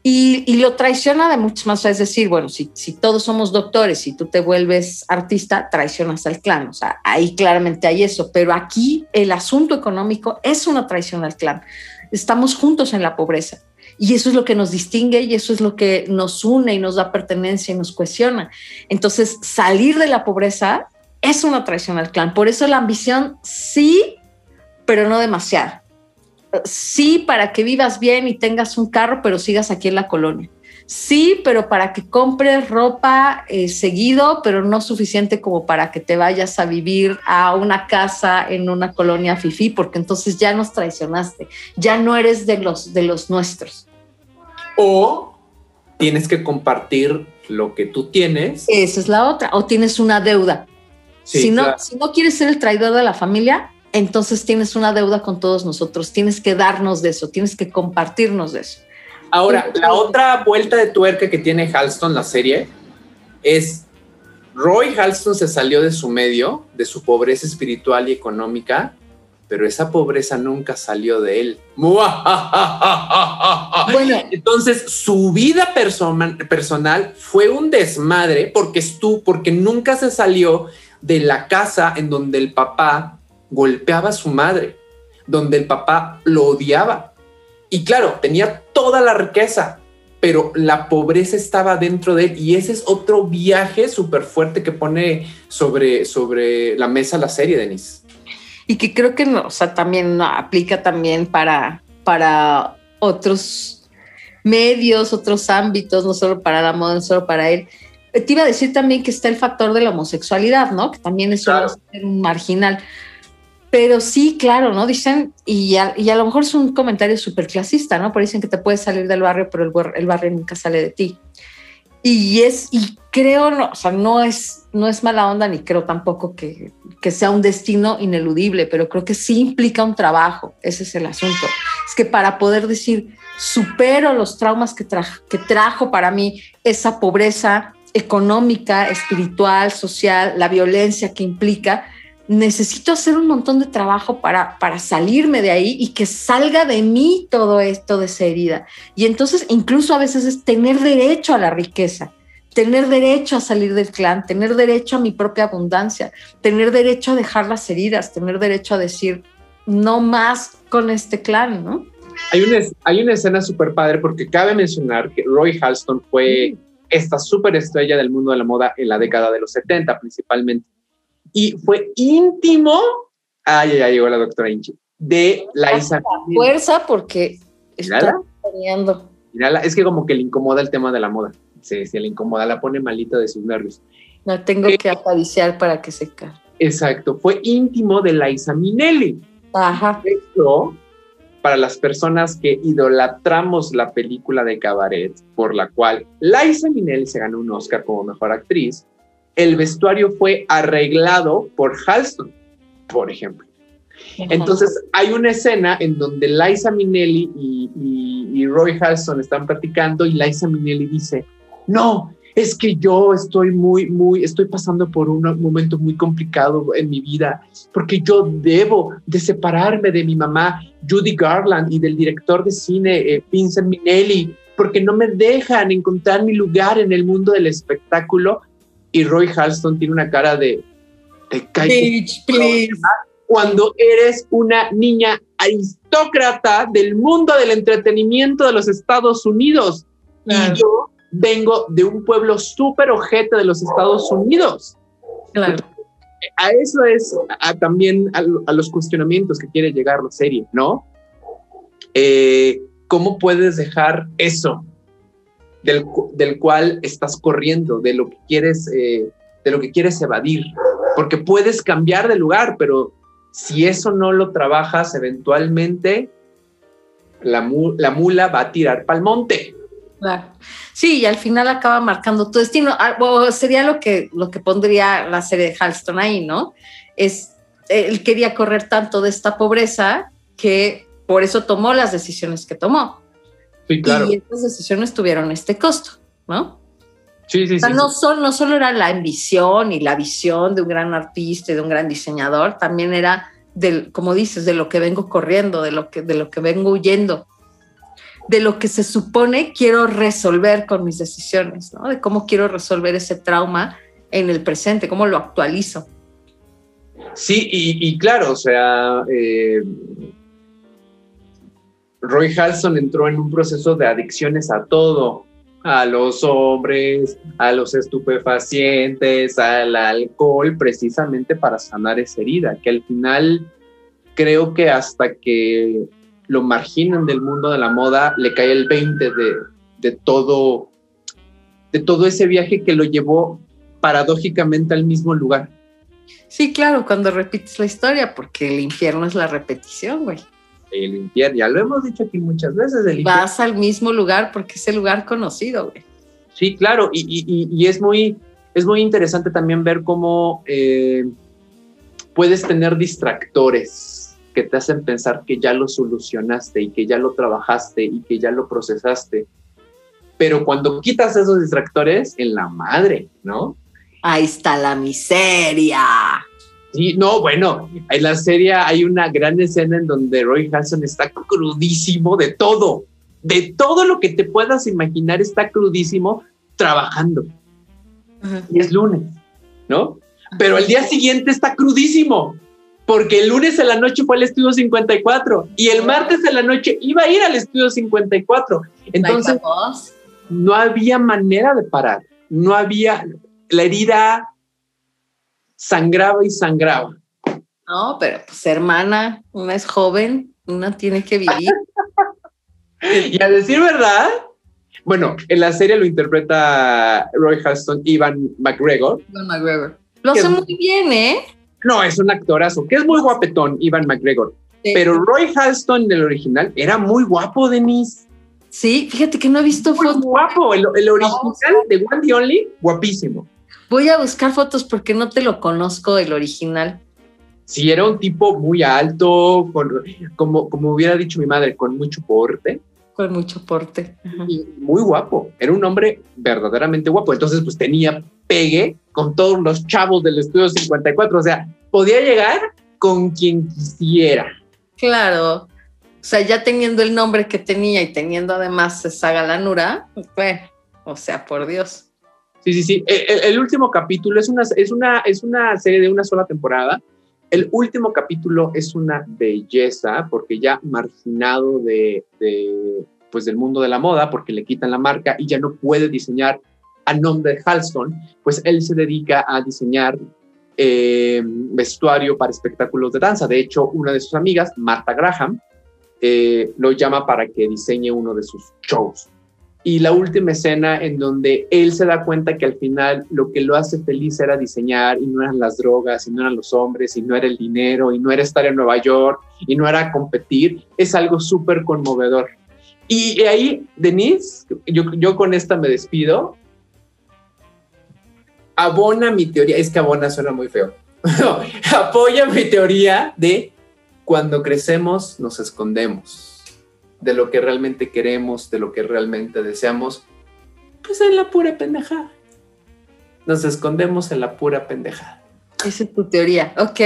Y, y, lo traiciona de muchas más, es decir, bueno, si, si todos somos doctores y tú te vuelves artista, traicionas al clan, o sea, ahí claramente hay eso, pero aquí el asunto económico es una traición al clan. Estamos juntos en la pobreza y eso es lo que nos distingue y eso es lo que nos une y nos da pertenencia y nos cuestiona. Entonces, salir de la pobreza es una traición al clan. Por eso la ambición sí, pero no demasiado sí para que vivas bien y tengas un carro, pero sigas aquí en la colonia. Sí, pero para que compres ropa eh, seguido, pero no suficiente como para que te vayas a vivir a una casa en una colonia fifi, porque entonces ya nos traicionaste, ya no eres de los de los nuestros. O tienes que compartir lo que tú tienes. Esa es la otra. O tienes una deuda. si, no, si no quieres ser el traidor de la familia, entonces tienes una deuda con todos nosotros, tienes que darnos de eso, tienes que compartirnos de eso. Ahora, la otra vuelta de tuerca que tiene Halston, la serie, es Roy Halston se salió de su medio, de su pobreza espiritual y económica, pero esa pobreza nunca salió de él. Bueno, entonces su vida personal fue un desmadre porque estuvo, porque nunca se salió de la casa en donde el papá golpeaba a su madre, donde el papá lo odiaba. Y claro, tenía toda la riqueza, pero la pobreza estaba dentro de él y ese es otro viaje súper fuerte que pone sobre, sobre la mesa la serie, Denise. Y que creo que no, o sea, también aplica también para, para otros medios, otros ámbitos, no solo para la moda, no solo para él. Te iba a decir también que está el factor de la homosexualidad, ¿no? Que también es un marginal. Pero sí, claro, ¿no? Dicen, y a, lo mejor es un comentario súper clasista, ¿no? Pero dicen que te puedes salir del barrio, pero el, barrio nunca sale de ti. Y es, y creo, no, o sea, no es, no es mala onda, ni creo tampoco que, que sea un destino ineludible, pero creo que sí implica un trabajo, ese es el asunto. Es que para poder decir, supero los traumas que, tra que trajo para mí esa pobreza económica, espiritual, social, la violencia que implica, necesito hacer un montón de trabajo para, para salirme de ahí y que salga de mí todo esto de esa herida. Y entonces incluso a veces es tener derecho a la riqueza, tener derecho a salir del clan, tener derecho a mi propia abundancia, tener derecho a dejar las heridas, tener derecho a decir no más con este clan, ¿no? Hay una, hay una escena súper padre porque cabe mencionar que Roy Halston fue esta súper estrella del mundo de la moda en la década de los 70 principalmente y fue íntimo, ay, ya llegó la doctora Inchi, de la Isa. Fuerza porque está peleando. es que como que le incomoda el tema de la moda. Sí, sí, le incomoda, la pone malita de sus nervios. La tengo que acariciar para que se caiga. Exacto, fue íntimo de Laisa Minelli. Ajá. Esto, para las personas que idolatramos la película de Cabaret, por la cual Laisa Minelli se ganó un Oscar como mejor actriz, el vestuario fue arreglado por Halston, por ejemplo. Entonces hay una escena en donde Liza Minnelli y, Roy Halston están platicando y Liza Minnelli dice, no, es que yo estoy muy, muy, estoy pasando por un momento muy complicado en mi vida, porque yo debo de separarme de mi mamá, Judy Garland, y del director de cine, eh, Vincent Minnelli, porque no me dejan encontrar mi lugar en el mundo del espectáculo y Roy Halston tiene una cara de... Cuando eres una niña aristócrata del mundo del entretenimiento de los Estados Unidos. Y yo vengo de un pueblo súper ojete de los Estados Unidos. Claro. A eso es también a, los cuestionamientos que quiere llegar la serie, ¿no? Eh, ¿Cómo puedes dejar eso? Del, del cual estás corriendo, de lo que quieres, eh, de lo que quieres evadir, porque puedes cambiar de lugar, pero si eso no lo trabajas, eventualmente la, la mula va a tirar pa'l monte. Claro. Sí, y al final acaba marcando tu destino. Ah, o sería lo que, lo que pondría la serie de Halston ahí, ¿no? Es, él quería correr tanto de esta pobreza que por eso tomó las decisiones que tomó. Sí, claro. Y estas decisiones tuvieron este costo, ¿no? Sí, sí, O sea, sí. no, solo, no solo era la ambición y la visión de un gran artista y de un gran diseñador, también era del, como dices, de lo que vengo corriendo, de lo que, de lo que vengo huyendo, de lo que se supone quiero resolver con mis decisiones, ¿no? De cómo quiero resolver ese trauma en el presente, cómo lo actualizo. Sí, y, y claro, o sea, eh, Roy Halson entró en un proceso de adicciones a todo, a los hombres, a los estupefacientes, al alcohol, precisamente para sanar esa herida, que al final creo que hasta que lo marginan del mundo de la moda, le cae el 20 de, de todo, de todo ese viaje que lo llevó paradójicamente al mismo lugar. Sí, claro, cuando repites la historia, porque el infierno es la repetición, güey. El infierno, ya lo hemos dicho aquí muchas veces, el infierno. Vas al mismo lugar porque es el lugar conocido, güey. Sí, claro, y, y- y es, muy, es muy interesante también ver cómo eh, puedes tener distractores que te hacen pensar que ya lo solucionaste y que ya lo trabajaste y que ya lo procesaste. Pero cuando quitas esos distractores, en la madre, ¿no? Ahí está la miseria. Sí, no, bueno, en la serie hay una gran escena en donde Roy Hanson está crudísimo de todo, de todo lo que te puedas imaginar está crudísimo trabajando. Y es lunes, ¿no? Pero el día siguiente está crudísimo, porque el lunes en la noche fue al estudio 54 y el martes en la noche iba a ir al estudio 54. Entonces no había manera de parar, no había, la herida sangraba y sangraba. No, pero pues hermana, una es joven, una tiene que vivir. Y a decir verdad, bueno, en la serie lo interpreta Roy Halston, Ivan McGregor. Ivan McGregor. Lo hace muy bien, ¿eh? No, es un actorazo, que es muy guapetón, Ivan McGregor. Sí. Pero Roy Halston del original era muy guapo, Denise. Sí, fíjate que no he visto Muy fotos. guapo. El, el original de One the Only, guapísimo. Voy a buscar fotos porque no te lo conozco el original. Sí, era un tipo muy alto, con- como, como hubiera dicho mi madre, con mucho porte Con mucho porte. Ajá. y muy guapo. Era un hombre verdaderamente guapo. Entonces, pues tenía pegue con todos los chavos del estudio 54. O sea, podía llegar con quien quisiera. Claro. O sea, ya teniendo el nombre que tenía y teniendo además esa galanura, bueno, o sea, por Dios. Sí, sí, sí. El, el- el último capítulo es una, es, una, es una serie de una sola temporada. El último capítulo es una belleza porque ya marginado de, de, pues del mundo de la moda, porque le quitan la marca y ya no puede diseñar a nombre de Halston, pues él se dedica a diseñar eh, vestuario para espectáculos de danza. De hecho, una de sus amigas, Marta Graham, eh, lo llama para que diseñe uno de sus shows. Y la última escena en donde él se da cuenta que al final lo que lo hace feliz era diseñar y no eran las drogas, y no eran los hombres, y no era el dinero, y no era estar en Nueva York, y no era competir, es algo súper conmovedor. Y ahí, Denise, yo, yo con esta me despido, abona mi teoría, es que abona suena muy feo, apoya mi teoría de cuando crecemos nos escondemos de lo que realmente queremos, de lo que realmente deseamos, pues en la pura pendejada. Nos escondemos en la pura pendejada. Esa es tu teoría. Ok.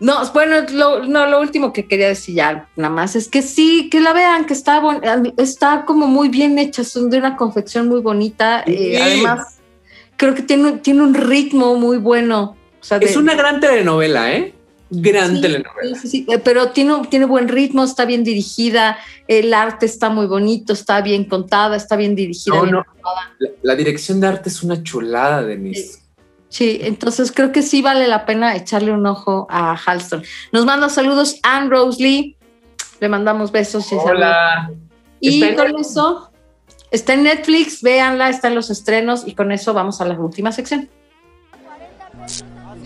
No, bueno, lo, no, lo último que quería decir ya nada más es que sí, que la vean, que está, bon- está como muy bien hecha, son de una confección muy bonita. eh, Sí. además, creo que tiene, un- tiene un ritmo muy bueno. O sea, de- Es una gran telenovela, ¿eh? Gran Sí, telenovela. Sí, sí, eh, pero tiene, tiene buen ritmo, está bien dirigida, el arte está muy bonito, está bien contada, está bien dirigida. No, bien no. La, la dirección de arte es una chulada, Denise. Sí, entonces creo que sí vale la pena echarle un ojo a Halston. Nos manda saludos Anne Rose Lee, le mandamos besos y saludos. Hola. Y en- con eso Está en Netflix, véanla, está en los estrenos y con eso vamos a la última sección.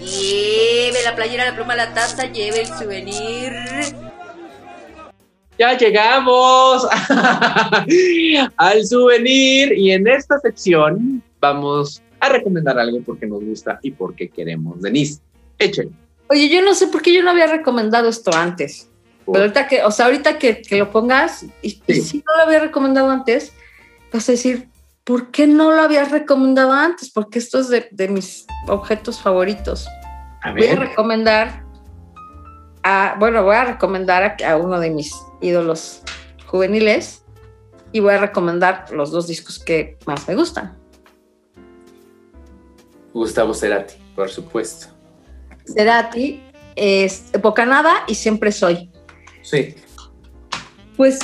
Lleve la playera, la pluma, la taza, lleve el souvenir. Ya llegamos al souvenir y en esta sección vamos a recomendar algo porque nos gusta y porque queremos. Denise, échale. Oye, yo no sé por qué yo no había recomendado esto antes. Pero ahorita que, o sea, ahorita que, que lo pongas, y, y si no lo había recomendado antes, vas a decir, ¿por qué no lo habías recomendado antes? Porque esto es de, de mis objetos favoritos. A Voy a recomendar a, bueno, voy a recomendar a, a uno de mis ídolos juveniles y voy a recomendar los dos discos que más me gustan. Gustavo Cerati, por supuesto. Cerati, es Bocanada y Siempre Soy. Sí. Pues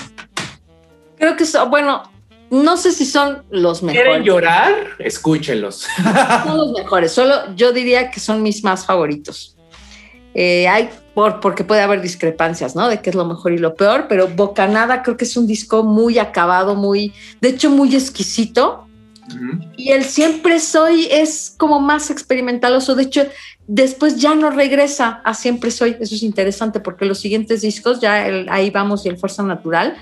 creo que son, bueno, no sé si son los ¿Quieren mejores. llorar? Escúchenlos. Son los mejores, solo yo diría que son mis más favoritos. Eh, hay, por, porque puede haber discrepancias, ¿no? De qué es lo mejor y lo peor, pero Bocanada creo que es un disco muy acabado, muy, de hecho, muy exquisito. Y el Siempre Soy es como más experimentaloso. De hecho, después ya no regresa a Siempre Soy. Eso es interesante porque los siguientes discos, ya el Ahí Vamos y el Fuerza Natural,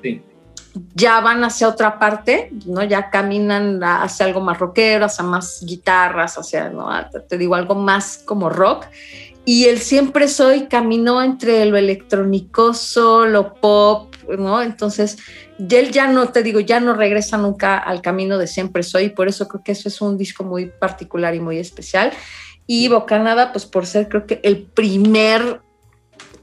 Sí. Ya van hacia otra parte, ¿no? Ya caminan hacia algo más rockero, hacia más guitarras, hacia, ¿no? Te digo, algo más como rock. Y el Siempre Soy caminó entre lo electrónicoso, lo pop, ¿no? Entonces, él ya no, te digo, ya no regresa nunca al camino de Siempre Soy, y por eso creo que eso es un disco muy particular y muy especial. Y Bocanada, pues por ser creo que el primer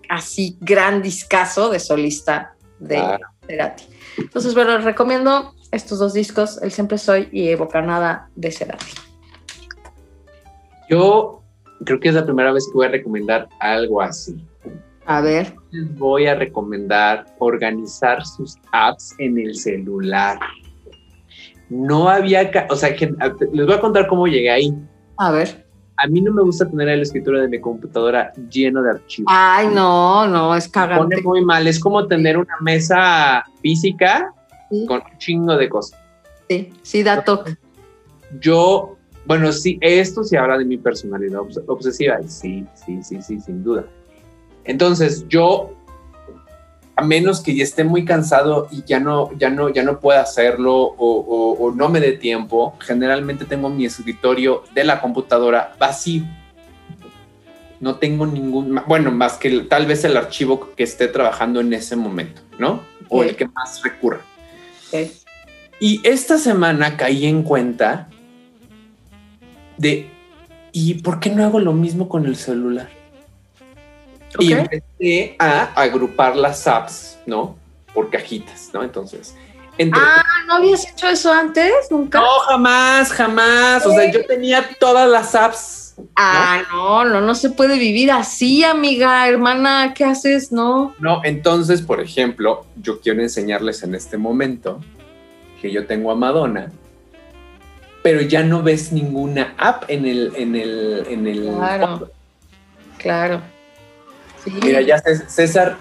así gran discazo de solista de. Cerati. Entonces, bueno, recomiendo estos dos discos, El Siempre Soy y Bocanada de Cerati. Yo creo que es la primera vez que voy a recomendar algo así. A ver, Les voy a recomendar organizar sus apps en el celular. No había, o sea, que- les voy a contar cómo llegué ahí. a ver. A mí no me gusta tener el escritorio de mi computadora lleno de archivos. Ay, no, no, es Me pone cagante. muy mal. Es como tener una mesa física Sí, con un chingo de cosas. sí, sí da toque. Yo, bueno, sí, esto sí habla de mi personalidad obs- obsesiva. Sí, sí, sí, sí, sin duda. Entonces, yo, a menos que ya esté muy cansado y ya no, ya no, ya no pueda hacerlo o, o- o no me dé tiempo, generalmente tengo mi escritorio de la computadora vacío. No tengo ningún, bueno, más que tal vez el archivo que esté trabajando en ese momento, ¿no? O el que más recurra. Y esta semana caí en cuenta de, ¿y por qué no hago lo mismo con el celular? Y Ok. empecé a agrupar las apps, ¿no? Por cajitas, ¿no? Entonces, entre... Ah, ¿no habías hecho eso antes? ¿Nunca? no, jamás, jamás. O sea, yo tenía todas las apps. Ah, no, no, no se puede vivir así, amiga, hermana, ¿qué haces? No. No, entonces, por ejemplo, yo quiero enseñarles en este momento que yo tengo a Madonna, pero ya no ves ninguna app en el, en el, en el Claro. fondo. Claro. Sí. Mira, ya Cés- César.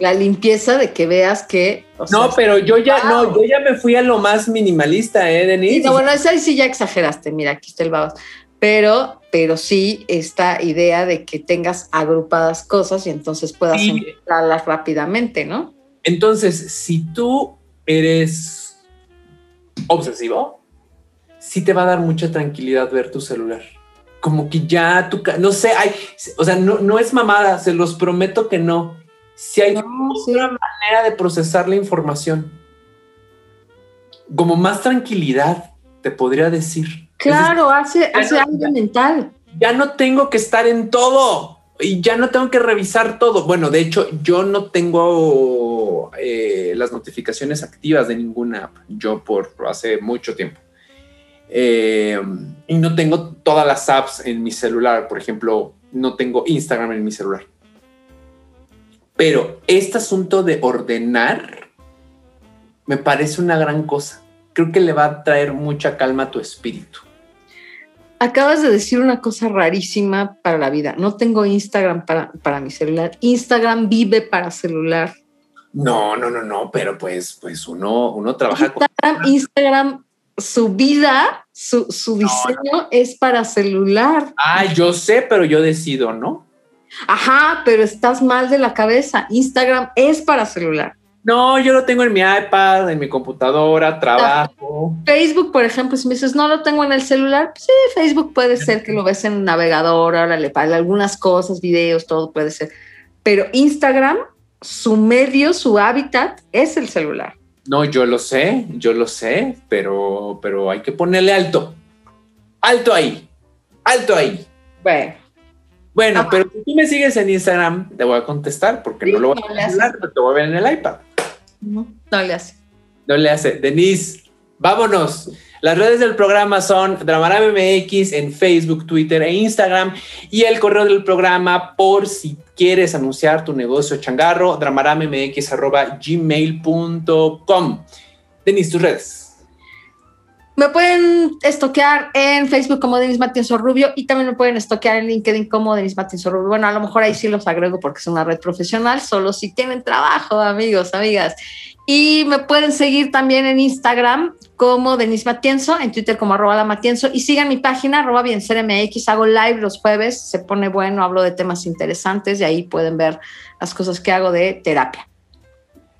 La limpieza de que veas que. o No, sea, pero yo ya, Wow. no, yo ya me fui a lo más minimalista, ¿eh, Sí, Denise? no, bueno, esa sí ya exageraste. Mira, aquí está el babas. Pero, pero sí esta idea de que tengas agrupadas cosas y entonces puedas Sí. encontrarlas rápidamente, ¿no? Entonces, si tú eres obsesivo, sí te va a dar mucha tranquilidad ver tu celular. Como que ya tu, no sé, hay, o sea, no, no es mamada, se los prometo que no. Si hay No, sí. otra manera de procesar la información, como más tranquilidad, te podría decir. Claro, hace, hace no- algo mental. ya no tengo que estar en todo y ya no tengo que revisar todo. Bueno, de hecho, yo no tengo eh, las notificaciones activas de ninguna app, yo por hace mucho tiempo. Eh, y no tengo todas las apps en mi celular, por ejemplo, no tengo Instagram en mi celular. Pero este asunto de ordenar me parece una gran cosa. Creo que le va a traer mucha calma a tu espíritu. Acabas de decir una cosa rarísima para la vida. No tengo Instagram para, para mi celular. Instagram vive para celular. No, no, no, no, pero pues, pues uno, uno trabaja Instagram, con... Instagram, su vida, su, su diseño no, no. es para celular. Ah, yo sé, pero yo decido, ¿no? Ajá, pero estás mal de la cabeza. Instagram es para celular. No, yo lo tengo en mi iPad, en mi computadora, trabajo. Facebook, por ejemplo, si me dices, no lo tengo en el celular, pues sí, Facebook puede ser que lo ves en un navegador, ahora le para algunas cosas, videos, todo puede ser. Pero Instagram, su medio, su hábitat es el celular. No, yo lo sé, yo lo sé, pero, pero hay que ponerle alto. Alto ahí, alto ahí. Bueno. Bueno, pero si tú me sigues en Instagram, te voy a contestar porque sí, no lo voy no a hablar, pero te voy a ver en el iPad. No, no le hace. No le hace. Denise, vámonos. Las redes del programa son Dramarama MX en Facebook, Twitter e Instagram y el correo del programa por si quieres anunciar tu negocio changarro, dramaramemx.gmail.com. Denise, tus redes. Me pueden estoquear en Facebook como Denis Matienzo Rubio y también me pueden estoquear en LinkedIn como Denis Matienzo Rubio. Bueno, a lo mejor ahí sí los agrego porque es una red profesional, solo si tienen trabajo, amigos, amigas. Y me pueden seguir también en Instagram como Denis Matienzo, en Twitter como arroba Matienzo y sigan mi página arroba MX. Hago live los jueves, se pone bueno, hablo de temas interesantes y ahí pueden ver las cosas que hago de terapia.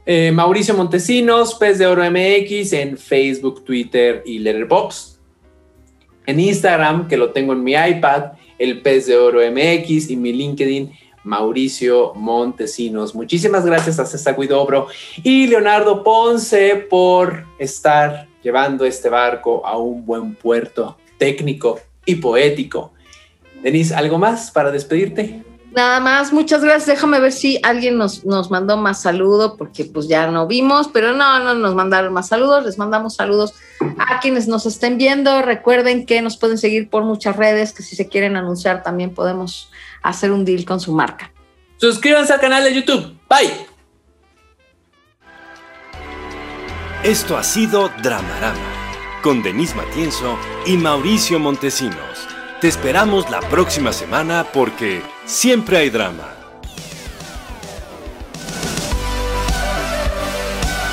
Eh, Mauricio Montesinos, Pez de Oro MX en Facebook, Twitter y Letterboxd. En Instagram, que lo tengo en mi iPad, el Pez de Oro MX y mi LinkedIn, Mauricio Montesinos. Muchísimas gracias a César Guidobro y Leonardo Ponce por estar llevando este barco a un buen puerto técnico y poético. Denise, ¿algo más para despedirte? Nada más, muchas gracias. Déjame ver si alguien nos, nos mandó más saludo, porque pues ya no vimos, pero no, no nos mandaron más saludos. Les mandamos saludos a quienes nos estén viendo. Recuerden que nos pueden seguir por muchas redes, que si se quieren anunciar también podemos hacer un deal con su marca. Suscríbanse al canal de YouTube. Bye. Esto ha sido Dramarama, con Denise Matienzo y Mauricio Montesinos. Te esperamos la próxima semana porque siempre hay drama.